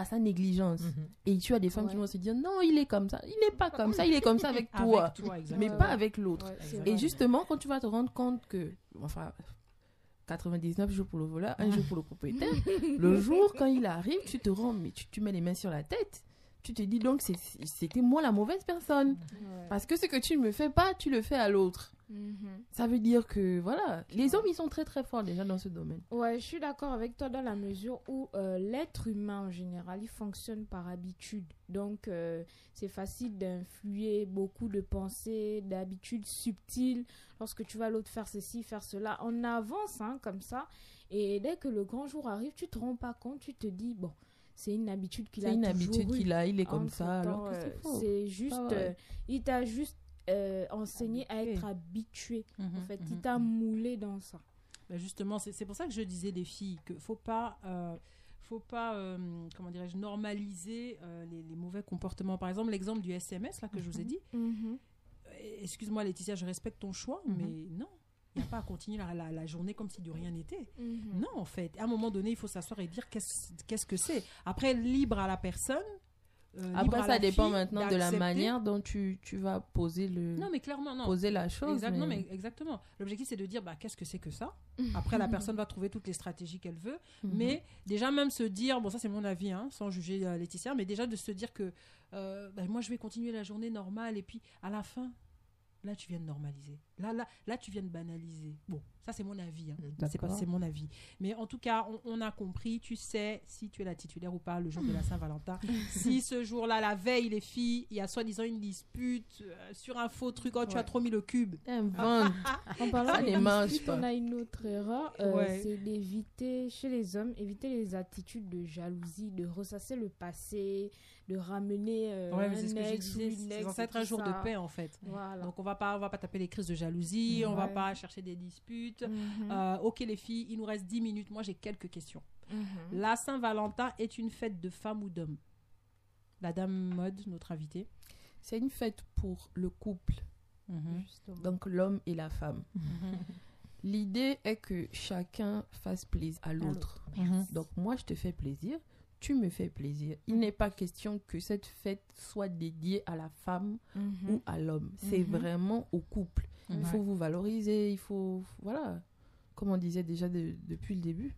à sa négligence. Mhm. Et tu as des femmes qui vont se dire non, il est comme ça. Il n'est pas comme ça, il est comme ça avec toi. Avec toi, mais pas avec l'autre. Ouais, Et justement, quand tu vas te rendre compte que, enfin, 99 jours pour le voleur, un jour pour le propriétaire, le jour quand il arrive, tu te rends, mais tu, tu mets les mains sur la tête. Tu te dis donc, c'était moi la mauvaise personne. Ouais. Parce que ce que tu ne me fais pas, tu le fais à l'autre. Mhm. Ça veut dire que, voilà, les hommes, ils sont très très forts déjà dans ce domaine. Ouais, je suis d'accord avec toi dans la mesure où euh, l'être humain en général, il fonctionne par habitude. Donc, euh, c'est facile d'influer beaucoup de pensées, d'habitudes subtiles. Lorsque tu vas l'autre faire ceci, faire cela, on avance hein, comme ça. Et dès que le grand jour arrive, tu te rends pas compte, tu te dis, bon, c'est une habitude qu'il a C'est une habitude qu'il a, il est comme ça, alors euh, c'est juste, euh, il t'a juste euh, enseigné à être habitué. Mhm, En fait, il mhm, t'a mhm. moulé dans ça. Ben justement, c'est pour ça que je disais les filles que faut pas, faut pas, euh, comment dirais-je, normaliser euh, les, les mauvais comportements. Par exemple, l'exemple du SMS là que je vous ai dit. Mhm. Excuse-moi Laetitia, je respecte ton choix, Mhm. mais non, il n'y a pas à continuer la, la- la journée comme si de rien n'était. Mhm. Non, en fait, à un moment donné, il faut s'asseoir et dire qu'est-ce qu'est-ce que c'est. Après, libre à la personne. euh, Après, ça dépend maintenant de la manière dont tu, tu vas poser, le, Non, mais clairement, non. poser la chose. Exact- non, mais- mais exactement. L'objectif, c'est de dire bah, qu'est-ce que c'est que ça? Après, la personne va trouver toutes les stratégies qu'elle veut. Mhm. Mais déjà, même se dire, bon, ça c'est mon avis, hein, sans juger euh, Laetitia, mais déjà de se dire que euh, bah, moi je vais continuer la journée normale et puis à la fin, là, tu viens de normaliser. Là, là, là, tu viens de banaliser. Bon, ça, c'est mon avis. hein. C'est pas, c'est mon avis. Mais en tout cas, on, on a compris. Tu sais si tu es la titulaire ou pas le jour de la Saint-Valentin. si ce jour-là, la veille, les filles, il y a soi-disant une dispute euh, sur un faux truc. Oh, tu as trop mis le cube. Invente. En parlant des disputes, on a une autre erreur, euh, Ouais. c'est d'éviter, chez les hommes, éviter les attitudes de jalousie, de ressasser le passé, de ramener euh, Ouais, un ex ou C'est censé être un jour ça. de paix, en fait. Voilà. Donc, on va pas, on va pas taper les crises de jalousie. On va pas chercher des disputes. Mhm. Euh, ok, les filles, il nous reste 10 minutes. Moi, j'ai quelques questions. Mhm. La Saint-Valentin est une fête de femmes ou d'hommes? La dame mode, notre invitée. C'est une fête pour le couple, Justement. donc l'homme et la femme. L'idée est que chacun fasse plaisir à l'autre. Donc moi, je te fais plaisir, tu me fais plaisir. Il n'est pas question que cette fête soit dédiée à la femme Mhm. ou à l'homme. C'est Mhm. vraiment au couple. Mhm. Il faut vous valoriser, il faut... Voilà. Comme on disait déjà de- depuis le début.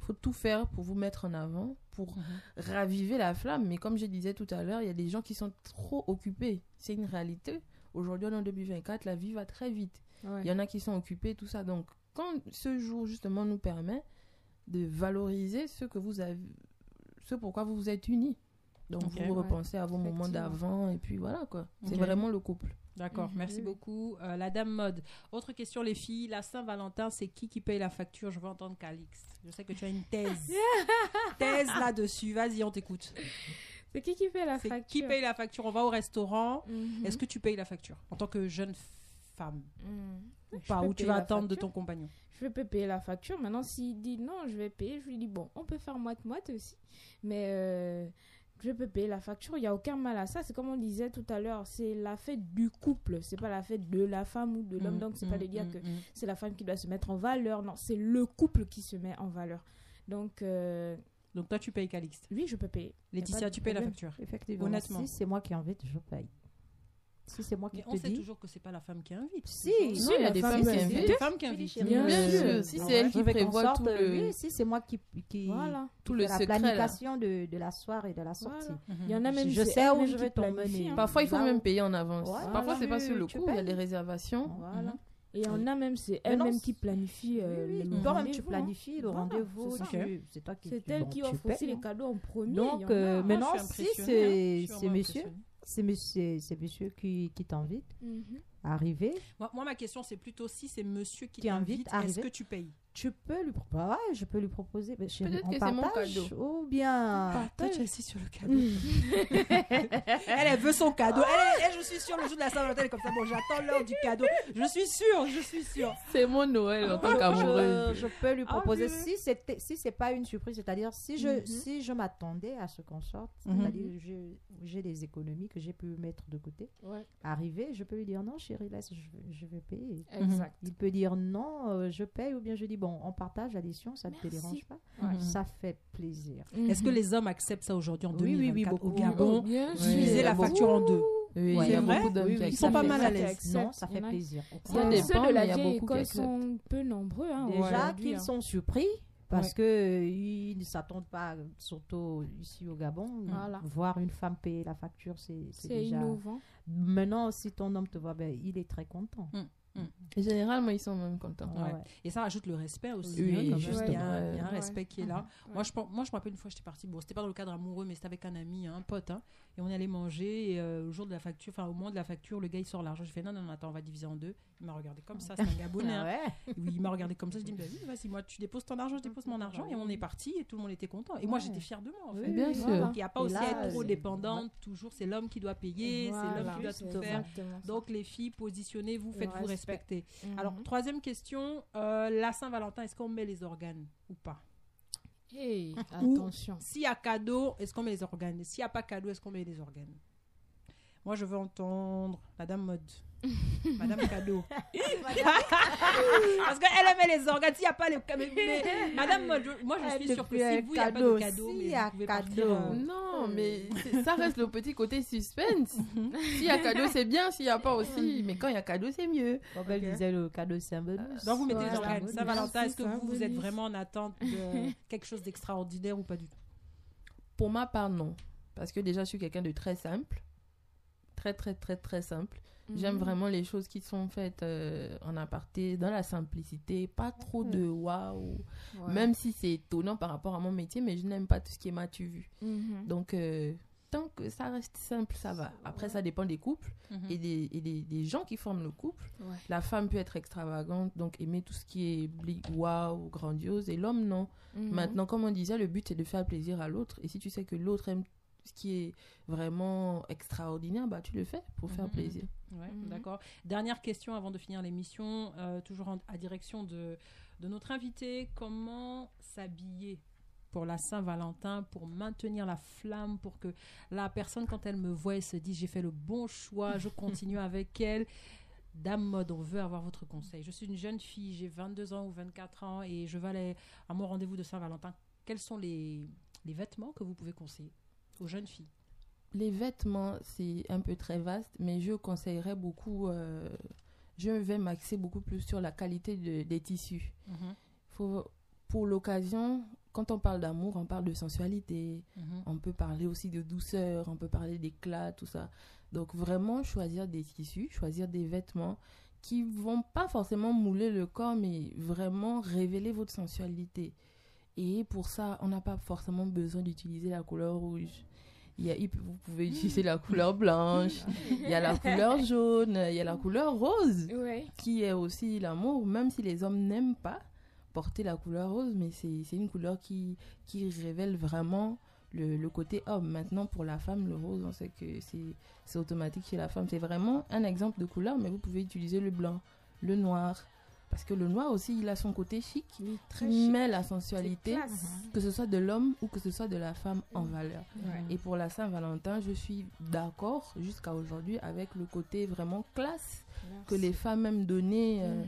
Il faut tout faire pour vous mettre en avant, pour raviver la flamme. Mais comme je disais tout à l'heure, il y a des gens qui sont trop occupés. C'est une réalité. Aujourd'hui, en 2024, la vie va très vite. Ouais. Il y en a qui sont occupés, tout ça. Donc, quand ce jour, justement, nous permet de valoriser ce que vous avez, ce pourquoi vous vous êtes unis. Donc, vous Ouais. repensez à vos moments d'avant, et puis voilà, quoi. C'est vraiment le couple. D'accord, Mhm. merci beaucoup. Euh, la dame mode. Autre question, les filles. La Saint-Valentin, c'est qui qui paye la facture? Je veux entendre Calix. Je sais que tu as une thèse. thèse là-dessus. Vas-y, on t'écoute. C'est qui qui fait la facture qui paye la facture? On va au restaurant. Mhm. Est-ce que tu payes la facture en tant que jeune femme Mhm. ou Je pas Ou tu vas attendre de facture. ton compagnon Je peux payer la facture. Maintenant, s'il dit non, je vais payer, je lui dis bon, on peut faire moite-moite aussi. Mais euh, je peux payer la facture. Il n'y a aucun mal à ça. C'est comme on disait tout à l'heure, c'est la fête du couple. C'est pas la fête de la femme ou de l'homme. Mm, Donc, c'est pas mm, de dire mm, que mm. c'est la femme qui doit se mettre en valeur. Non, c'est le couple qui se met en valeur. Donc, euh, Donc toi, tu payes Calixte. oui, je peux payer. Laetitia, tu payes la facture. Effectivement. Honnêtement. Si c'est moi qui invite, je paye. Si c'est moi qui Mais on te sait dis. toujours que c'est pas la femme qui invite. Si, Non, il y a des femmes qui Il y a invitent. des femmes qui invitent. Bien bien sûr. sûr. Si c'est elle qui prévoit tout le- Oui, si c'est moi qui, qui, Voilà. Tout qui le la planification de, de la soirée et de la sortie. Voilà. Mhm. Il y en a même Je sais où je vais t'emmener. hein. Parfois, il faut même payer en avance. Parfois, c'est pas sur le coup, il y a des réservations. Voilà. Et il y en a même, c'est elle-même qui planifie euh, Oui, oui. le Toi-même, tu rendez-vous, hein. planifies le Voilà, rendez-vous. c'est ça. tu- C'est toi qui C'est elle qui offre aussi les hein. cadeaux en premier. Donc, euh, maintenant, si c'est hein. Monsieur. C'est monsieur, c'est monsieur qui, qui t'invite Mhm. à arriver, Moi, moi, ma question, c'est plutôt si c'est monsieur qui Qui invite, t'invite, est-ce que tu payes? Tu peux lui proposer. Ouais, je peux lui proposer. Mais chérie, Peut-être on que c'est mon partage cadeau. ou bien. Toi, tu es sur le cadeau. elle, elle veut son cadeau. Elle, elle, je suis sûre, le jour de la Saint-Valentin, elle est comme ça. Bon, j'attends l'heure du cadeau. Je suis sûre, je suis sûre. C'est mon Noël en tant Je- qu'amoureuse. je, je peux lui Ah, proposer oui. si c'était si c'est pas une surprise c'est-à-dire si je Mhm. si je m'attendais à ce qu'on sorte Mhm. c'est-à-dire je- j'ai des économies que j'ai pu mettre de côté Ouais, arriver je peux lui dire non chérie laisse je, je vais payer exact. il peut dire non euh, je paye ou bien je dis bon on partage l'addition ça ne te dérange pas Ouais. ça fait plaisir Est-ce que les hommes acceptent ça aujourd'hui en Oui, oui, oui, 2024 au. Gabon Oh, Oui, Diviser a la beaucoup. facture en deux? Oui, Ouais. il y a C'est vrai? beaucoup d'hommes Oui, qui oui. Ils sont pas mal à l'aise. non ça fait plaisir Ça dépend, de la vieille école sont peu nombreux. Hein, Déjà qu'ils hein. sont surpris parce que euh, ils ne s'attendent pas, surtout ici au Gabon, Voilà. voir une femme payer la facture, c'est déjà. innovant. Maintenant, si ton homme te voit, ben, il est très content. Généralement, ils sont même contents. Ouais. Ouais. Et ça rajoute le respect aussi. Oui, hein. Il y a, un- il y a un Ouais. respect qui est là. Ouais. Moi, je, moi, je me rappelle une fois, j'étais partie. Bon, c'était pas dans le cadre amoureux, mais c'était avec un ami, un pote. hein, et on est allé manger. Et euh, au jour de la facture, enfin, au moment de la facture, le gars, il sort l'argent. Je fais non, non, non, attends, on va diviser en deux. Il m'a regardé comme ça. C'est un Gabonais. hein. Ah ouais. Oui, il m'a regardé comme ça. Je dis, oui, vas-y, moi, tu déposes ton argent, je dépose mon argent. Et on est parti. Et tout le monde était content. Et moi, j'étais fière de moi, en fait. Bien sûr. Donc, il n'y a pas Et aussi là, à être trop dépendante. Toujours, c'est l'homme qui doit payer. Voilà, c'est l'homme qui doit tout faire. Donc, les filles, positionnez-vous, faites-vous respect. respecter. Mhm. Alors, troisième question, euh, la Saint-Valentin, est-ce qu'on met les organes ou pas? Hey, attention. S'il y a cadeau, est-ce qu'on met les organes? S'il n'y a pas cadeau, est-ce qu'on met les organes? Moi, je veux entendre Madame Mode. Madame Cadeau. Parce qu'elle aimait les organes. S'il n'y a pas les mais, mais- Madame je- moi, je suis sûre que si vous, il n'y a pas de cadeau. mais y a cadeau. partir, euh, Non, mais c'est- ça reste le petit côté suspense. S'il y a cadeau, c'est bien. S'il n'y a pas aussi. Mais quand il y a cadeau, c'est mieux. Comme elle disait, le cadeau, c'est un bonus. Donc, vous mettez les organes. Saint-Valentin, est-ce que vous, vous êtes vraiment en attente de quelque chose d'extraordinaire ou pas du tout? Pour ma part, non. Parce que déjà, je suis quelqu'un de très simple. Très, très, très, très simple. J'aime Mhm. vraiment les choses qui sont faites euh, en aparté, dans la simplicité, pas trop de waouh. Ouais. Même si c'est étonnant par rapport à mon métier, mais je n'aime pas tout ce qui est matu vu. Mhm. Donc, euh, tant que ça reste simple, ça va. Après, ça dépend des couples Mhm. et, des, et des, des gens qui forment le couple. Ouais. La femme peut être extravagante, donc aimer tout ce qui est waouh, grandiose, et l'homme, non. Maintenant, comme on disait, le but c'est de faire plaisir à l'autre. Et si tu sais que l'autre aime ce qui est vraiment extraordinaire, bah tu le fais pour faire Mhm. plaisir. Ouais. D'accord. Dernière question avant de finir l'émission, euh, toujours en- à direction de, de notre invité. Comment s'habiller pour la Saint-Valentin, pour maintenir la flamme, pour que la personne, quand elle me voit, elle se dit j'ai fait le bon choix, je continue avec elle. Dame mode, on veut avoir votre conseil. Je suis une jeune fille, j'ai 22 ans ou 24 ans et je vais aller à mon rendez-vous de Saint-Valentin. Quels sont les, les vêtements que vous pouvez conseiller? Aux jeunes filles Les vêtements, c'est un peu très vaste, mais je conseillerais beaucoup. euh, je vais m'axer beaucoup plus sur la qualité de- des tissus. Faut, pour l'occasion, quand on parle d'amour, on parle de sensualité, Mhm. on peut parler aussi de douceur, on peut parler d'éclat, tout ça. Donc vraiment choisir des tissus, choisir des vêtements qui vont pas forcément mouler le corps, mais vraiment révéler votre sensualité. Et pour ça, on n'a pas forcément besoin d'utiliser la couleur rouge. Il y a, vous pouvez utiliser la couleur blanche, il y a la couleur jaune, il y a la couleur rose Ouais. qui est aussi l'amour, même si les hommes n'aiment pas porter la couleur rose, mais c'est une couleur qui, qui révèle vraiment le, le côté homme. Maintenant, pour la femme, le rose, on sait que c'est c'est automatique chez la femme. C'est vraiment un exemple de couleur, mais vous pouvez utiliser le blanc, le noir. Parce que le noir aussi, il a son côté chic, Oui, très qui chic. met la sensualité, classe. que ce soit de l'homme ou que ce soit de la femme en valeur. Et pour la Saint-Valentin, je suis d'accord jusqu'à aujourd'hui avec le côté vraiment classe que les femmes aiment donner euh,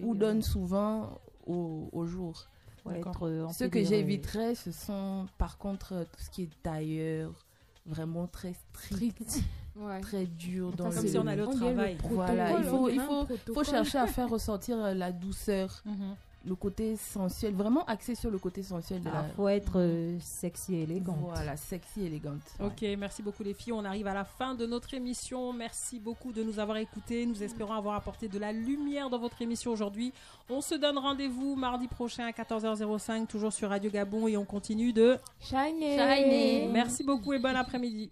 Mhm. ou donnent souvent au, au jour. Euh, on Ce que euh, j'éviterais, ce sont par contre tout ce qui est tailleur, vraiment très strict, Ouais. très dur dans Comme le... si on allait au On dirait le travail. Voilà, il faut- il faut- faut chercher à faire ressortir euh, la douceur, Mhm. le côté sensuel, vraiment axé sur le côté sensuel de ah, la... faut être euh, sexy et élégant. Voilà, sexy, élégante. Ok, merci beaucoup les filles. On arrive à la fin de notre émission. Merci beaucoup de nous avoir écoutés. Nous espérons avoir apporté de la lumière dans votre émission aujourd'hui. On se donne rendez-vous mardi prochain à 14h05, toujours sur Radio Gabon et on continue de... Shiny. Shiny. Merci beaucoup et bon après-midi.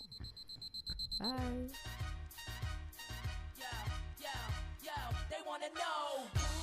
Bye. Yo, yo, yo,